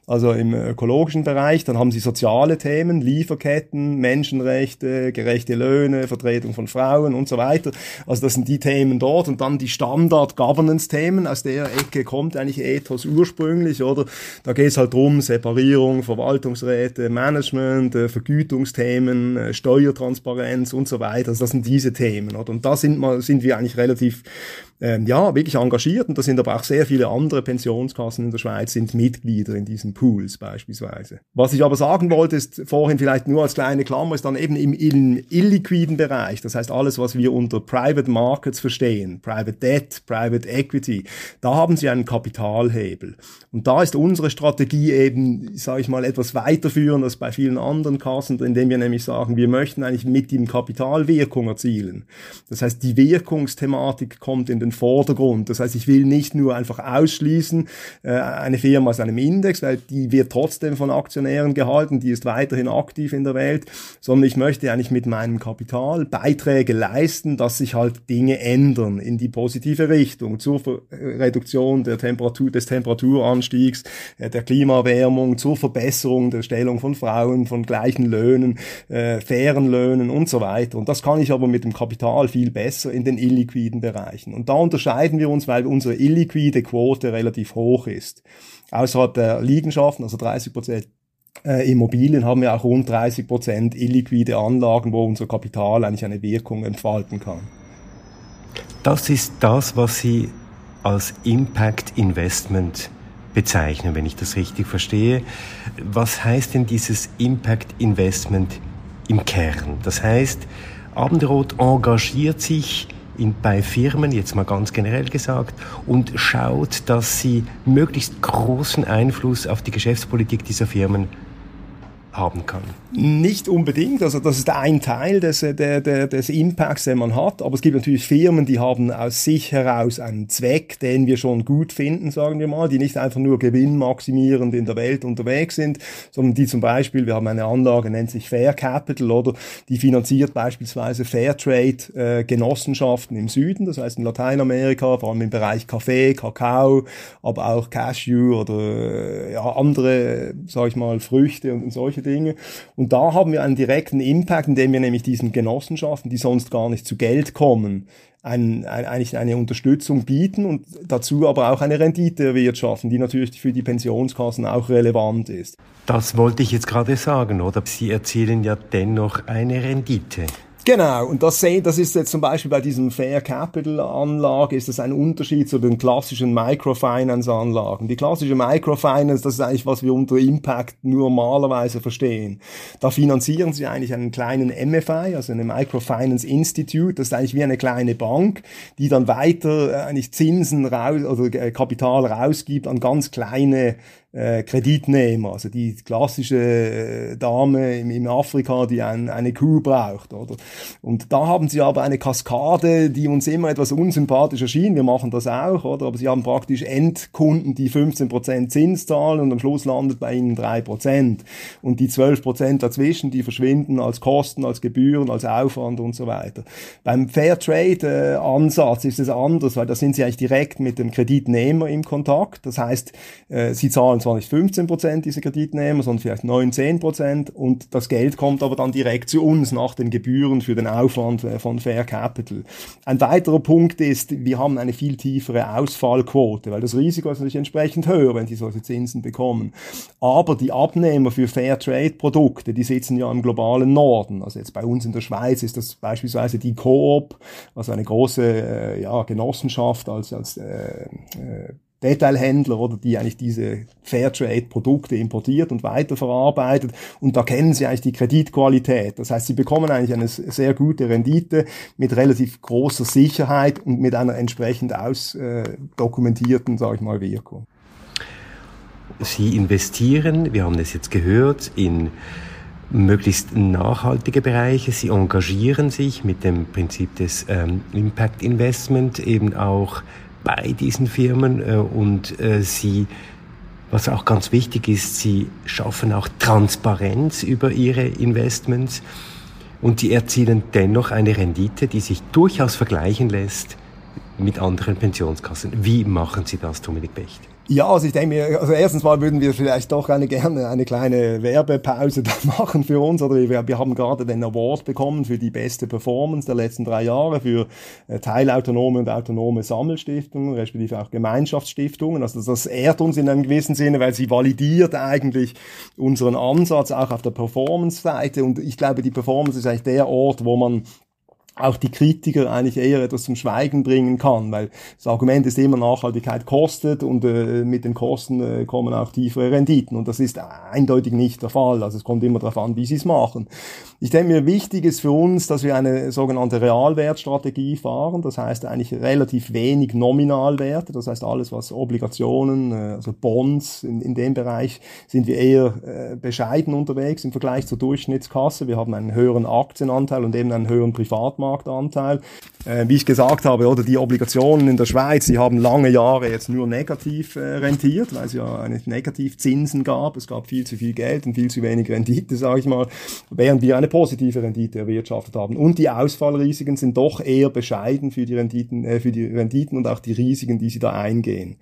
also im ökologischen Bereich, dann haben sie soziale Themen, Lieferketten, Menschenrechte, gerechte Löhne, Vertretung von Frauen und so weiter, also das sind die Themen dort. Und dann die Standard-Governance-Themen, aus der Ecke kommt eigentlich Ethos ursprünglich, oder? Da geht es halt drum, Separierung, Verwaltungsräte, Management, äh, Vergütungsthemen, äh, Steuertransparenz und so weiter. Also das sind diese Themen, oder? Und da sind, wir, sind wir eigentlich relativ ähm, ja, wirklich engagiert und da sind aber auch sehr viele andere Pensionskassen in der Schweiz sind Mitglieder in diesen Pools beispielsweise. Was ich aber sagen wollte, ist vorhin vielleicht nur als kleine Klammer, ist dann eben im, im illiquiden Bereich, das heißt alles, was wir unter Private Markets verstehen, Private Debt, Private Equity, da haben sie einen Kapitalhebel. Und da ist unsere Strategie eben, sage ich mal, etwas weiterführend als bei vielen anderen Kassen, indem wir nämlich sagen, wir möchten eigentlich mit dem Kapital Wirkung erzielen. Das heißt, die Wirkungsthematik kommt in den Vordergrund. Das heißt, ich will nicht nur einfach ausschließen äh, eine Firma aus einem Index, weil die wird trotzdem von Aktionären gehalten, die ist weiterhin aktiv in der Welt, sondern ich möchte eigentlich mit meinem Kapital Beiträge leisten, dass sich halt Dinge ändern in die positive Richtung zur Ver Reduktion der Temperatur, des Temperaturanstiegs, äh, der Klimaerwärmung, zur Verbesserung der Stellung von Frauen, von gleichen Löhnen, äh, fairen Löhnen und so weiter. Und das kann ich aber mit dem Kapital viel besser in den illiquiden Bereichen. Und da unterscheiden wir uns, weil unsere illiquide Quote relativ hoch ist. Außerhalb der Liegenschaften, also 30 Prozent äh, Immobilien, haben wir auch rund 30 Prozent illiquide Anlagen, wo unser Kapital eigentlich eine Wirkung entfalten kann. Das ist das, was Sie als Impact Investment bezeichnen, wenn ich das richtig verstehe. Was heißt denn dieses Impact Investment im Kern? Das heißt, Abendrot engagiert sich in, bei Firmen, jetzt mal ganz generell gesagt, und schaut, dass sie möglichst großen Einfluss auf die Geschäftspolitik dieser Firmen haben kann. Nicht unbedingt, also das ist ein Teil des, der, der, des Impacts, den man hat, aber es gibt natürlich Firmen, die haben aus sich heraus einen Zweck, den wir schon gut finden, sagen wir mal, die nicht einfach nur gewinnmaximierend in der Welt unterwegs sind, sondern die zum Beispiel, wir haben eine Anlage, nennt sich Fair Capital, oder die finanziert beispielsweise Fairtrade äh, im Süden, das heißt in Lateinamerika, vor allem im Bereich Kaffee, Kakao, aber auch Cashew oder äh, ja, andere, sag ich mal, Früchte und, und solche Dinge. Und da haben wir einen direkten Impact, indem wir nämlich diesen Genossenschaften, die sonst gar nicht zu Geld kommen, ein, ein, eigentlich eine Unterstützung bieten und dazu aber auch eine Rendite erwirtschaften, die natürlich für die Pensionskassen auch relevant ist. Das wollte ich jetzt gerade sagen, oder? Sie erzielen ja dennoch eine Rendite. Genau, und das, das ist jetzt zum Beispiel bei diesem Fair Capital Anlage, ist das ein Unterschied zu den klassischen Microfinance Anlagen. Die klassische Microfinance, das ist eigentlich, was wir unter Impact normalerweise verstehen. Da finanzieren sie eigentlich einen kleinen MFI, also eine Microfinance Institute, das ist eigentlich wie eine kleine Bank, die dann weiter äh, eigentlich Zinsen raus, oder äh, Kapital rausgibt an ganz kleine äh, Kreditnehmer, also die klassische äh, Dame im, im Afrika, die ein, eine Kuh braucht, oder? Und da haben sie aber eine Kaskade, die uns immer etwas unsympathisch erschien. Wir machen das auch, oder? Aber sie haben praktisch Endkunden, die 15% Zins zahlen und am Schluss landet bei ihnen 3%. Und die 12% dazwischen, die verschwinden als Kosten, als Gebühren, als Aufwand und so weiter. Beim Fairtrade-Ansatz ist es anders, weil da sind sie eigentlich direkt mit dem Kreditnehmer im Kontakt. Das heißt, äh, sie zahlen zwar nicht 15% diese Kreditnehmer, sondern vielleicht 9, 10% und das Geld kommt aber dann direkt zu uns nach den Gebühren für den Aufwand äh, von Fair Capital. Ein weiterer Punkt ist, wir haben eine viel tiefere Ausfallquote, weil das Risiko ist natürlich entsprechend höher, wenn die solche Zinsen bekommen. Aber die Abnehmer für Fair Trade Produkte, die sitzen ja im globalen Norden. Also jetzt bei uns in der Schweiz ist das beispielsweise die Coop, also eine große äh, ja, Genossenschaft als, als äh, äh, Detailhändler oder die eigentlich diese Fairtrade-Produkte importiert und weiterverarbeitet und da kennen sie eigentlich die Kreditqualität. Das heißt, sie bekommen eigentlich eine sehr gute Rendite mit relativ großer Sicherheit und mit einer entsprechend ausdokumentierten, sage ich mal, Wirkung. Sie investieren, wir haben es jetzt gehört, in möglichst nachhaltige Bereiche. Sie engagieren sich mit dem Prinzip des ähm, Impact Investment eben auch bei diesen Firmen äh, und äh, sie, was auch ganz wichtig ist, sie schaffen auch Transparenz über ihre Investments und sie erzielen dennoch eine Rendite, die sich durchaus vergleichen lässt mit anderen Pensionskassen. Wie machen Sie das, Dominik Becht? Ja, also ich denke mir, also erstens mal würden wir vielleicht doch eine, gerne eine kleine Werbepause da machen für uns. Oder wir, wir haben gerade den Award bekommen für die beste Performance der letzten drei Jahre für äh, teilautonome und autonome Sammelstiftungen, respektive auch Gemeinschaftsstiftungen. Also das ehrt uns in einem gewissen Sinne, weil sie validiert eigentlich unseren Ansatz auch auf der Performance-Seite. Und ich glaube, die Performance ist eigentlich der Ort, wo man auch die Kritiker eigentlich eher etwas zum Schweigen bringen kann, weil das Argument ist immer, Nachhaltigkeit kostet und äh, mit den Kosten äh, kommen auch tiefere Renditen und das ist eindeutig nicht der Fall. Also es kommt immer darauf an, wie sie es machen. Ich denke mir, wichtig ist für uns, dass wir eine sogenannte Realwertstrategie fahren, das heißt eigentlich relativ wenig Nominalwerte, das heißt alles, was Obligationen, äh, also Bonds, in, in dem Bereich sind wir eher äh, bescheiden unterwegs im Vergleich zur Durchschnittskasse. Wir haben einen höheren Aktienanteil und eben einen höheren Privatmarkt Marktanteil. Äh, wie ich gesagt habe, oder die Obligationen in der Schweiz, die haben lange Jahre jetzt nur negativ äh, rentiert, weil es ja eine Negativzinsen gab. Es gab viel zu viel Geld und viel zu wenig Rendite, sage ich mal, während wir eine positive Rendite erwirtschaftet haben. Und die Ausfallrisiken sind doch eher bescheiden für die Renditen, äh, für die Renditen und auch die Risiken, die sie da eingehen.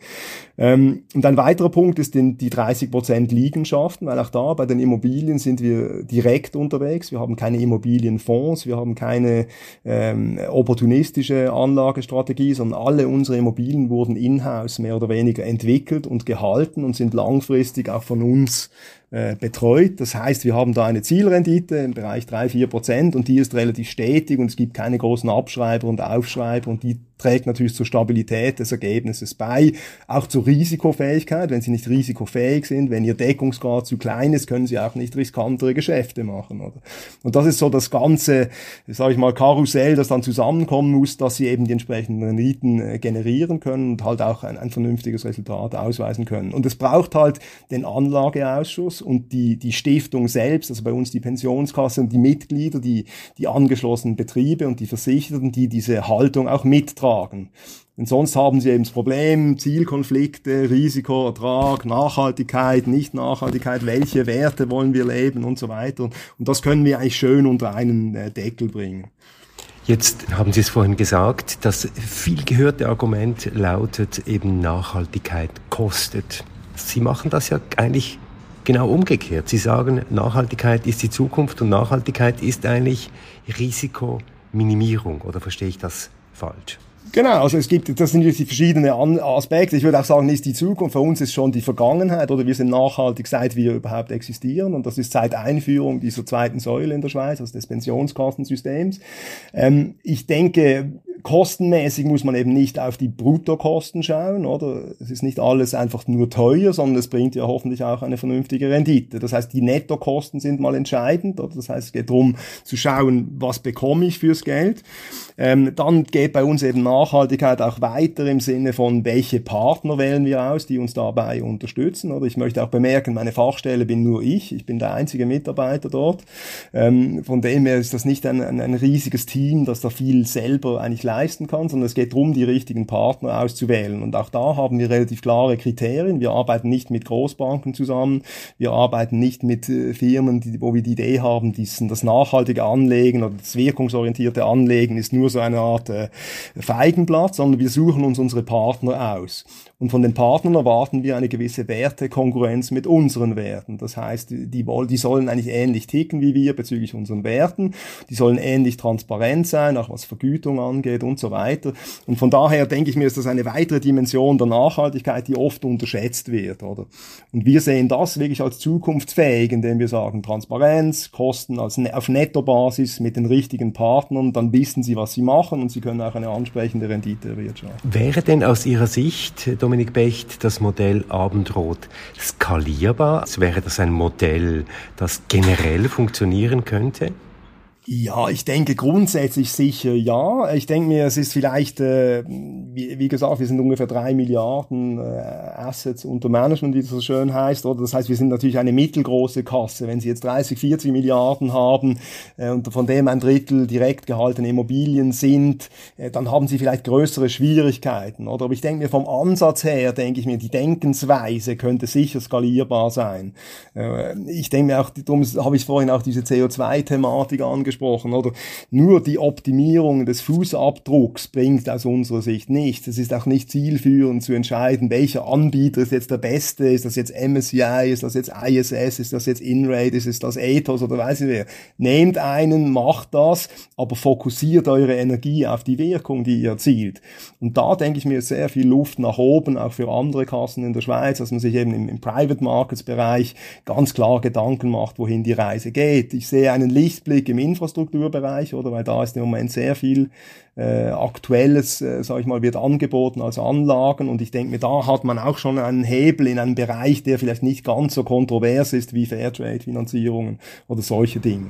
Ähm, und ein weiterer Punkt ist den, die 30% Liegenschaften, weil auch da bei den Immobilien sind wir direkt unterwegs. Wir haben keine Immobilienfonds, wir haben keine ähm, opportunistische Anlagestrategie, sondern alle unsere Immobilien wurden in-house mehr oder weniger entwickelt und gehalten und sind langfristig auch von uns betreut. Das heißt, wir haben da eine Zielrendite im Bereich 3-4 Prozent und die ist relativ stetig und es gibt keine großen Abschreiber und Aufschreiber und die trägt natürlich zur Stabilität des Ergebnisses bei, auch zur Risikofähigkeit. Wenn Sie nicht risikofähig sind, wenn Ihr Deckungsgrad zu klein ist, können Sie auch nicht riskantere Geschäfte machen. Oder? Und das ist so das ganze, sage ich mal, Karussell, das dann zusammenkommen muss, dass Sie eben die entsprechenden Renditen äh, generieren können und halt auch ein, ein vernünftiges Resultat ausweisen können. Und es braucht halt den Anlageausschuss und die, die Stiftung selbst, also bei uns die Pensionskasse und die Mitglieder, die, die angeschlossenen Betriebe und die Versicherten, die diese Haltung auch mittragen. Denn sonst haben sie eben das Problem, Zielkonflikte, Risiko, Ertrag, Nachhaltigkeit, Nicht-Nachhaltigkeit, welche Werte wollen wir leben und so weiter. Und das können wir eigentlich schön unter einen äh, Deckel bringen. Jetzt haben Sie es vorhin gesagt, das viel gehörte Argument lautet eben Nachhaltigkeit kostet. Sie machen das ja eigentlich genau umgekehrt. Sie sagen, Nachhaltigkeit ist die Zukunft und Nachhaltigkeit ist eigentlich Risikominimierung. Oder verstehe ich das falsch? Genau, also es gibt, das sind natürlich die verschiedenen Aspekte. Ich würde auch sagen, ist die Zukunft, für uns ist schon die Vergangenheit oder wir sind nachhaltig, seit wir überhaupt existieren und das ist seit Einführung dieser zweiten Säule in der Schweiz, also des Pensionskostensystems. Ähm, ich denke, kostenmäßig muss man eben nicht auf die Bruttokosten schauen, oder? Es ist nicht alles einfach nur teuer, sondern es bringt ja hoffentlich auch eine vernünftige Rendite. Das heißt, die Nettokosten sind mal entscheidend, oder? Das heißt, es geht darum zu schauen, was bekomme ich fürs Geld. Ähm, dann geht bei uns eben Nachhaltigkeit auch weiter im Sinne von, welche Partner wählen wir aus, die uns dabei unterstützen, oder? Ich möchte auch bemerken, meine Fachstelle bin nur ich, ich bin der einzige Mitarbeiter dort. Ähm, von dem her ist das nicht ein, ein, ein riesiges Team, das da viel selber eigentlich leisten kann, sondern es geht darum, die richtigen Partner auszuwählen. Und auch da haben wir relativ klare Kriterien. Wir arbeiten nicht mit Großbanken zusammen. Wir arbeiten nicht mit äh, Firmen, die, wo wir die Idee haben, diesen, das nachhaltige Anlegen oder das wirkungsorientierte Anlegen ist nur so eine Art äh, Feigenblatt, sondern wir suchen uns unsere Partner aus. Und von den Partnern erwarten wir eine gewisse Wertekonkurrenz mit unseren Werten. Das heißt, die, die sollen eigentlich ähnlich ticken wie wir bezüglich unseren Werten. Die sollen ähnlich transparent sein, auch was Vergütung angeht und so weiter. Und von daher denke ich mir, ist das eine weitere Dimension der Nachhaltigkeit, die oft unterschätzt wird, oder? Und wir sehen das wirklich als zukunftsfähig, indem wir sagen, Transparenz, Kosten als, ne, auf Nettobasis mit den richtigen Partnern, dann wissen sie, was sie machen und sie können auch eine ansprechende Rendite erwirtschaften. Wäre denn aus Ihrer Sicht, Dominik Becht, das Modell Abendrot skalierbar? Wäre das ein Modell, das generell funktionieren könnte? Ja, ich denke grundsätzlich sicher ja. Ich denke mir, es ist vielleicht, äh, wie, wie, gesagt, wir sind ungefähr drei Milliarden äh, Assets unter Management, wie das so schön heißt. Oder das heißt, wir sind natürlich eine mittelgroße Kasse. Wenn Sie jetzt 30, 40 Milliarden haben äh, und von dem ein Drittel direkt gehaltene Immobilien sind, äh, dann haben Sie vielleicht größere Schwierigkeiten. Oder aber ich denke mir vom Ansatz her, denke ich mir, die Denkensweise könnte sicher skalierbar sein. Äh, ich denke mir auch, darum habe ich vorhin auch diese CO2-Thematik angesprochen angesprochen, oder? Nur die Optimierung des Fußabdrucks bringt aus unserer Sicht nichts. Es ist auch nicht zielführend zu entscheiden, welcher Anbieter ist jetzt der beste, ist das jetzt MSCI, ist das jetzt ISS, ist das jetzt InRate, ist das Ethos oder weiß ich wer. Nehmt einen, macht das, aber fokussiert eure Energie auf die Wirkung, die ihr erzielt. Und da denke ich mir sehr viel Luft nach oben, auch für andere Kassen in der Schweiz, dass man sich eben im, im Private Markets Bereich ganz klar Gedanken macht, wohin die Reise geht. Ich sehe einen Lichtblick im Infrastruktur Infrastrukturbereich, oder? Weil da ist im Moment sehr viel äh, Aktuelles, äh, sage ich mal, wird angeboten als Anlagen. Und ich denke mir, da hat man auch schon einen Hebel in einem Bereich, der vielleicht nicht ganz so kontrovers ist wie Fairtrade-Finanzierungen oder solche Dinge.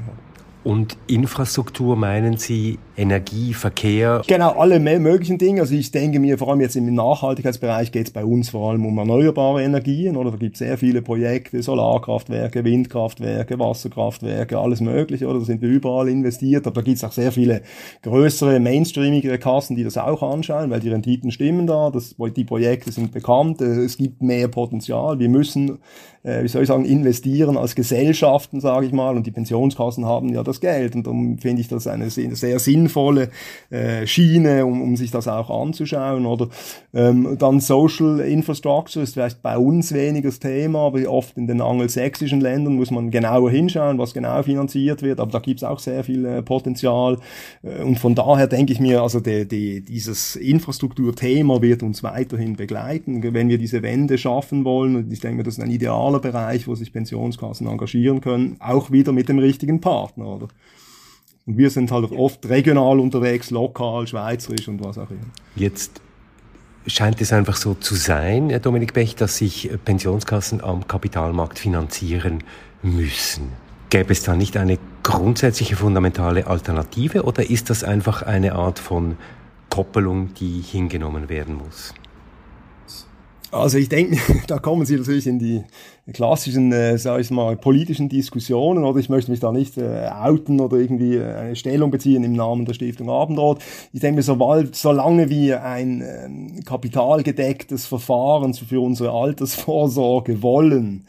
Und Infrastruktur meinen Sie Energie, Verkehr? Genau, alle möglichen Dinge. Also ich denke mir, vor allem jetzt im Nachhaltigkeitsbereich geht es bei uns vor allem um erneuerbare Energien. Oder da gibt es sehr viele Projekte, Solarkraftwerke, Windkraftwerke, Wasserkraftwerke, alles Mögliche. Oder da sind wir überall investiert. Aber da gibt es auch sehr viele größere, mainstreamigere Kassen, die das auch anschauen, weil die Renditen stimmen da. Das, die Projekte sind bekannt. Es gibt mehr Potenzial. Wir müssen, äh, wie soll ich sagen, investieren als Gesellschaften, sage ich mal. Und die Pensionskassen haben ja das das Geld. Und darum finde ich das eine sehr, sinnvolle äh, Schiene, um, um sich das auch anzuschauen. Oder ähm, dann Social Infrastructure ist vielleicht bei uns weniger das Thema, aber oft in den angelsächsischen Ländern muss man genauer hinschauen, was genau finanziert wird. Aber da gibt es auch sehr viel äh, Potenzial. Äh, und von daher denke ich mir, also die, die, dieses Infrastrukturthema wird uns weiterhin begleiten, wenn wir diese Wende schaffen wollen. Und ich denke mir, das ist ein idealer Bereich, wo sich Pensionskassen engagieren können, auch wieder mit dem richtigen Partner. Oder? Und wir sind halt oft regional unterwegs, lokal, schweizerisch und was auch immer. Jetzt scheint es einfach so zu sein, Herr Dominik Bech, dass sich Pensionskassen am Kapitalmarkt finanzieren müssen. Gäbe es da nicht eine grundsätzliche fundamentale Alternative oder ist das einfach eine Art von Koppelung, die hingenommen werden muss? Also ich denke, da kommen Sie natürlich in die klassischen, äh, sag ich mal, politischen Diskussionen oder ich möchte mich da nicht äh, outen oder irgendwie äh, eine Stellung beziehen im Namen der Stiftung Abendrot. Ich denke sobald, solange wir ein ähm, kapitalgedecktes Verfahren für unsere Altersvorsorge wollen,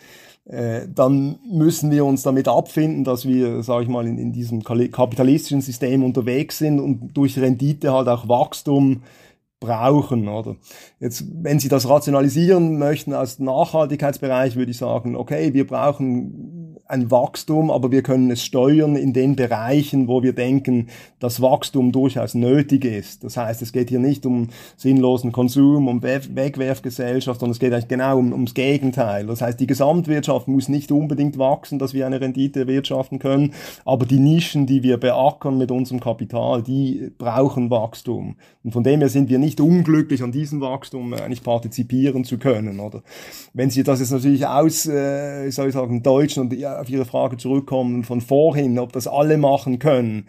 äh, dann müssen wir uns damit abfinden, dass wir, sage ich mal, in, in diesem kapitalistischen System unterwegs sind und durch Rendite halt auch Wachstum brauchen, oder? Jetzt, wenn Sie das rationalisieren möchten aus Nachhaltigkeitsbereich, würde ich sagen, okay, wir brauchen ein Wachstum, aber wir können es steuern in den Bereichen, wo wir denken, dass Wachstum durchaus nötig ist. Das heißt, es geht hier nicht um sinnlosen Konsum, um Wegwerfgesellschaft, sondern es geht eigentlich genau um, ums Gegenteil. Das heißt, die Gesamtwirtschaft muss nicht unbedingt wachsen, dass wir eine Rendite wirtschaften können, aber die Nischen, die wir beackern mit unserem Kapital, die brauchen Wachstum. Und von dem her sind wir nicht unglücklich, an diesem Wachstum eigentlich partizipieren zu können. Oder wenn Sie das jetzt natürlich aus, äh, soll ich sagen, Deutschen und auf Ihre Frage zurückkommen von vorhin, ob das alle machen können,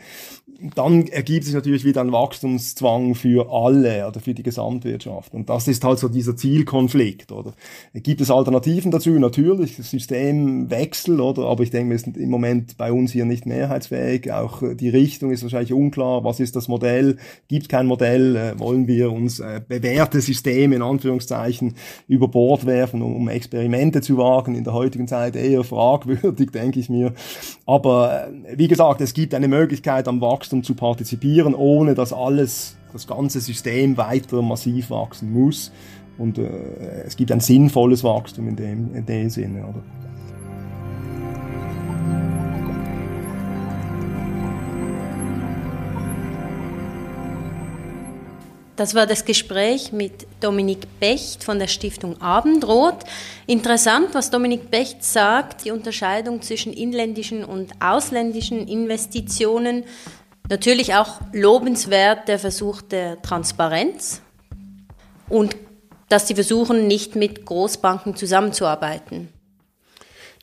dann ergibt sich natürlich wieder ein Wachstumszwang für alle oder für die Gesamtwirtschaft. Und das ist halt so dieser Zielkonflikt, oder? Gibt es Alternativen dazu? Natürlich, Systemwechsel, oder? Aber ich denke, wir sind im Moment bei uns hier nicht mehrheitsfähig. Auch die Richtung ist wahrscheinlich unklar. Was ist das Modell? Gibt kein Modell? Äh, wollen wir uns äh, bewährte Systeme in Anführungszeichen über Bord werfen, um Experimente zu wagen? In der heutigen Zeit eher fragwürdig, denke ich mir. Aber äh, wie gesagt, es gibt eine Möglichkeit am Wachstum zu partizipieren, ohne dass alles, das ganze System weiter massiv wachsen muss. Und äh, es gibt ein sinnvolles Wachstum in dem, in dem Sinne. Oder? Das war das Gespräch mit Dominik Becht von der Stiftung Abendrot. Interessant, was Dominik Becht sagt, die Unterscheidung zwischen inländischen und ausländischen Investitionen Natürlich auch lobenswert der Versuch der Transparenz und dass sie versuchen, nicht mit Großbanken zusammenzuarbeiten.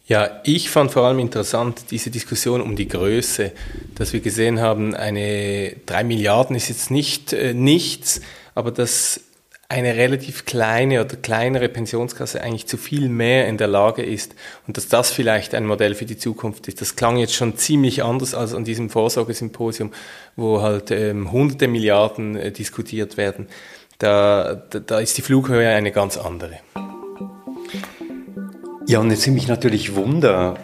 Ja, ich fand vor allem interessant diese Diskussion um die Größe, dass wir gesehen haben, eine drei Milliarden ist jetzt nicht äh, nichts, aber dass eine relativ kleine oder kleinere Pensionskasse eigentlich zu viel mehr in der Lage ist und dass das vielleicht ein Modell für die Zukunft ist. Das klang jetzt schon ziemlich anders als an diesem Vorsorgesymposium, wo halt ähm, hunderte Milliarden äh, diskutiert werden. Da, da, da ist die Flughöhe eine ganz andere. Ja, und jetzt mich natürlich Wunder,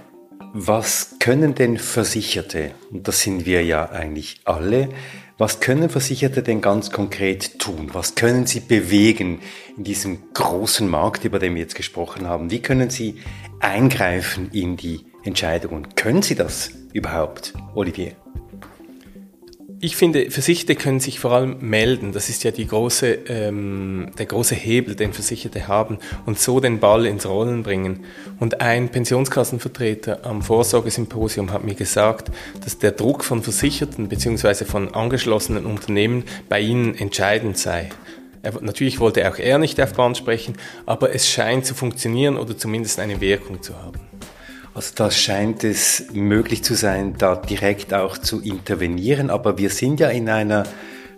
was können denn Versicherte, und das sind wir ja eigentlich alle, was können Versicherte denn ganz konkret tun? Was können sie bewegen in diesem großen Markt, über den wir jetzt gesprochen haben? Wie können sie eingreifen in die Entscheidungen? Können sie das überhaupt, Olivier? Ich finde, Versicherte können sich vor allem melden. Das ist ja die große, ähm, der große Hebel, den Versicherte haben und so den Ball ins Rollen bringen. Und ein Pensionskassenvertreter am Vorsorgesymposium hat mir gesagt, dass der Druck von Versicherten bzw. von angeschlossenen Unternehmen bei ihnen entscheidend sei. Er, natürlich wollte auch er nicht auf Band sprechen, aber es scheint zu funktionieren oder zumindest eine Wirkung zu haben. Also da scheint es möglich zu sein, da direkt auch zu intervenieren. Aber wir sind ja in einer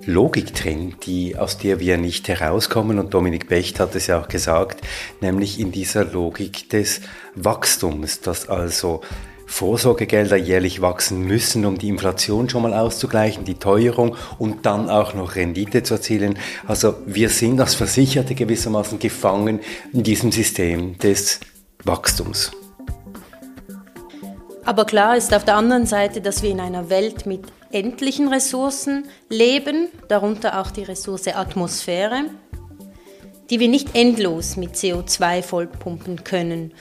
Logik drin, die, aus der wir nicht herauskommen. Und Dominik Becht hat es ja auch gesagt, nämlich in dieser Logik des Wachstums, dass also Vorsorgegelder jährlich wachsen müssen, um die Inflation schon mal auszugleichen, die Teuerung und dann auch noch Rendite zu erzielen. Also wir sind als Versicherte gewissermaßen gefangen in diesem System des Wachstums. Aber klar ist auf der anderen Seite, dass wir in einer Welt mit endlichen Ressourcen leben, darunter auch die Ressource Atmosphäre, die wir nicht endlos mit CO2 vollpumpen können,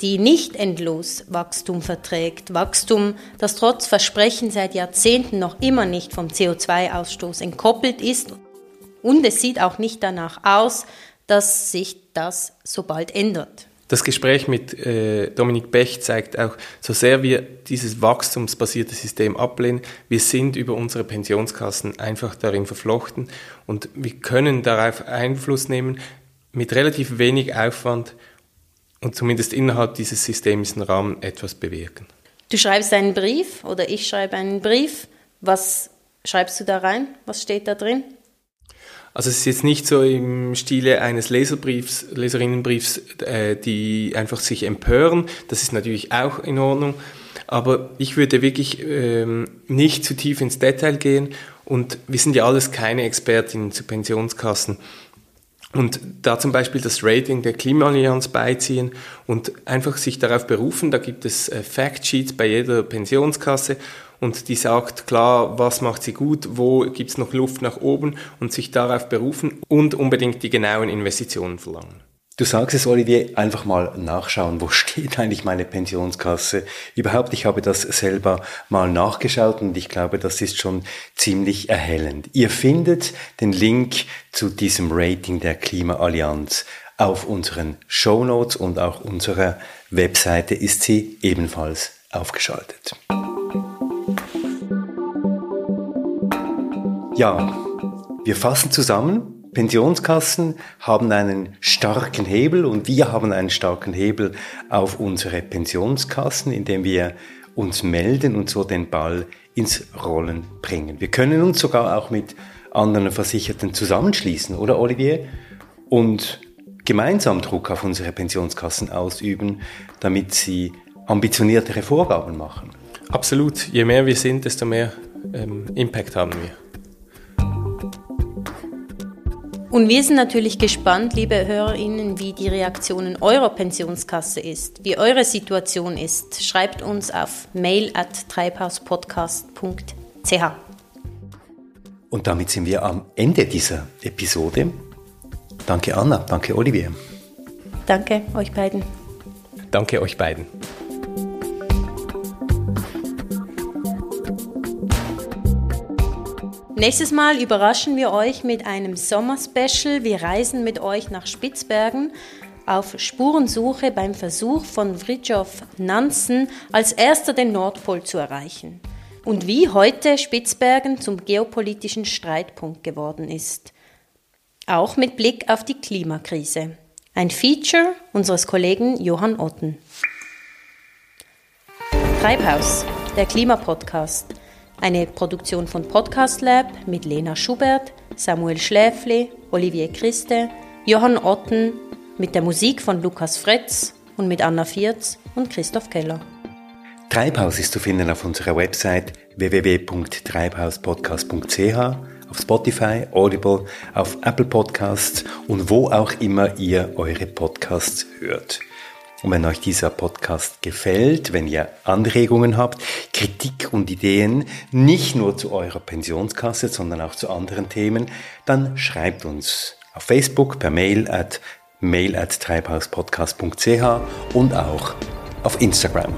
die nicht endlos Wachstum verträgt. Wachstum, das trotz Versprechen seit Jahrzehnten noch immer nicht vom CO2-Ausstoß entkoppelt ist. Und es sieht auch nicht danach aus, dass sich das so bald ändert. Das Gespräch mit äh, Dominik Bech zeigt auch, so sehr wir dieses wachstumsbasierte System ablehnen, wir sind über unsere Pensionskassen einfach darin verflochten und wir können darauf Einfluss nehmen mit relativ wenig Aufwand und zumindest innerhalb dieses systemischen Rahmen etwas bewirken. Du schreibst einen Brief oder ich schreibe einen Brief. Was schreibst du da rein? Was steht da drin? Also es ist jetzt nicht so im Stile eines Leserbriefs, Leserinnenbriefs, äh, die einfach sich empören. Das ist natürlich auch in Ordnung. Aber ich würde wirklich ähm, nicht zu tief ins Detail gehen. Und wir sind ja alles keine Expertinnen zu Pensionskassen. Und da zum Beispiel das Rating der Klimaallianz beiziehen und einfach sich darauf berufen, da gibt es äh, Factsheets bei jeder Pensionskasse und die sagt klar, was macht sie gut, wo gibt es noch Luft nach oben und sich darauf berufen und unbedingt die genauen Investitionen verlangen. Du sagst es, Olivier, einfach mal nachschauen, wo steht eigentlich meine Pensionskasse überhaupt. Ich habe das selber mal nachgeschaut und ich glaube, das ist schon ziemlich erhellend. Ihr findet den Link zu diesem Rating der Klimaallianz auf unseren Show Notes und auch unserer Webseite ist sie ebenfalls aufgeschaltet. Ja, wir fassen zusammen. Pensionskassen haben einen starken Hebel und wir haben einen starken Hebel auf unsere Pensionskassen, indem wir uns melden und so den Ball ins Rollen bringen. Wir können uns sogar auch mit anderen Versicherten zusammenschließen, oder Olivier? Und gemeinsam Druck auf unsere Pensionskassen ausüben, damit sie ambitioniertere Vorgaben machen. Absolut. Je mehr wir sind, desto mehr ähm, Impact haben wir. Und wir sind natürlich gespannt, liebe HörerInnen, wie die Reaktion in eurer Pensionskasse ist, wie eure Situation ist. Schreibt uns auf mail at treibhauspodcast.ch. Und damit sind wir am Ende dieser Episode. Danke Anna, danke Olivier. Danke euch beiden. Danke euch beiden. Nächstes Mal überraschen wir euch mit einem Sommerspecial. Wir reisen mit euch nach Spitzbergen auf Spurensuche beim Versuch von Fridtjof Nansen als erster den Nordpol zu erreichen. Und wie heute Spitzbergen zum geopolitischen Streitpunkt geworden ist. Auch mit Blick auf die Klimakrise. Ein Feature unseres Kollegen Johann Otten. Treibhaus, der Klimapodcast eine Produktion von Podcast Lab mit Lena Schubert, Samuel Schläfli, Olivier Christe, Johann Otten, mit der Musik von Lukas Fretz und mit Anna Vierz und Christoph Keller. Treibhaus ist zu finden auf unserer Website www.treibhauspodcast.ch, auf Spotify, Audible, auf Apple Podcasts und wo auch immer ihr eure Podcasts hört. Und wenn euch dieser Podcast gefällt, wenn ihr Anregungen habt, Kritik und Ideen, nicht nur zu eurer Pensionskasse, sondern auch zu anderen Themen, dann schreibt uns auf Facebook per Mail at mail at treibhauspodcast.ch und auch auf Instagram.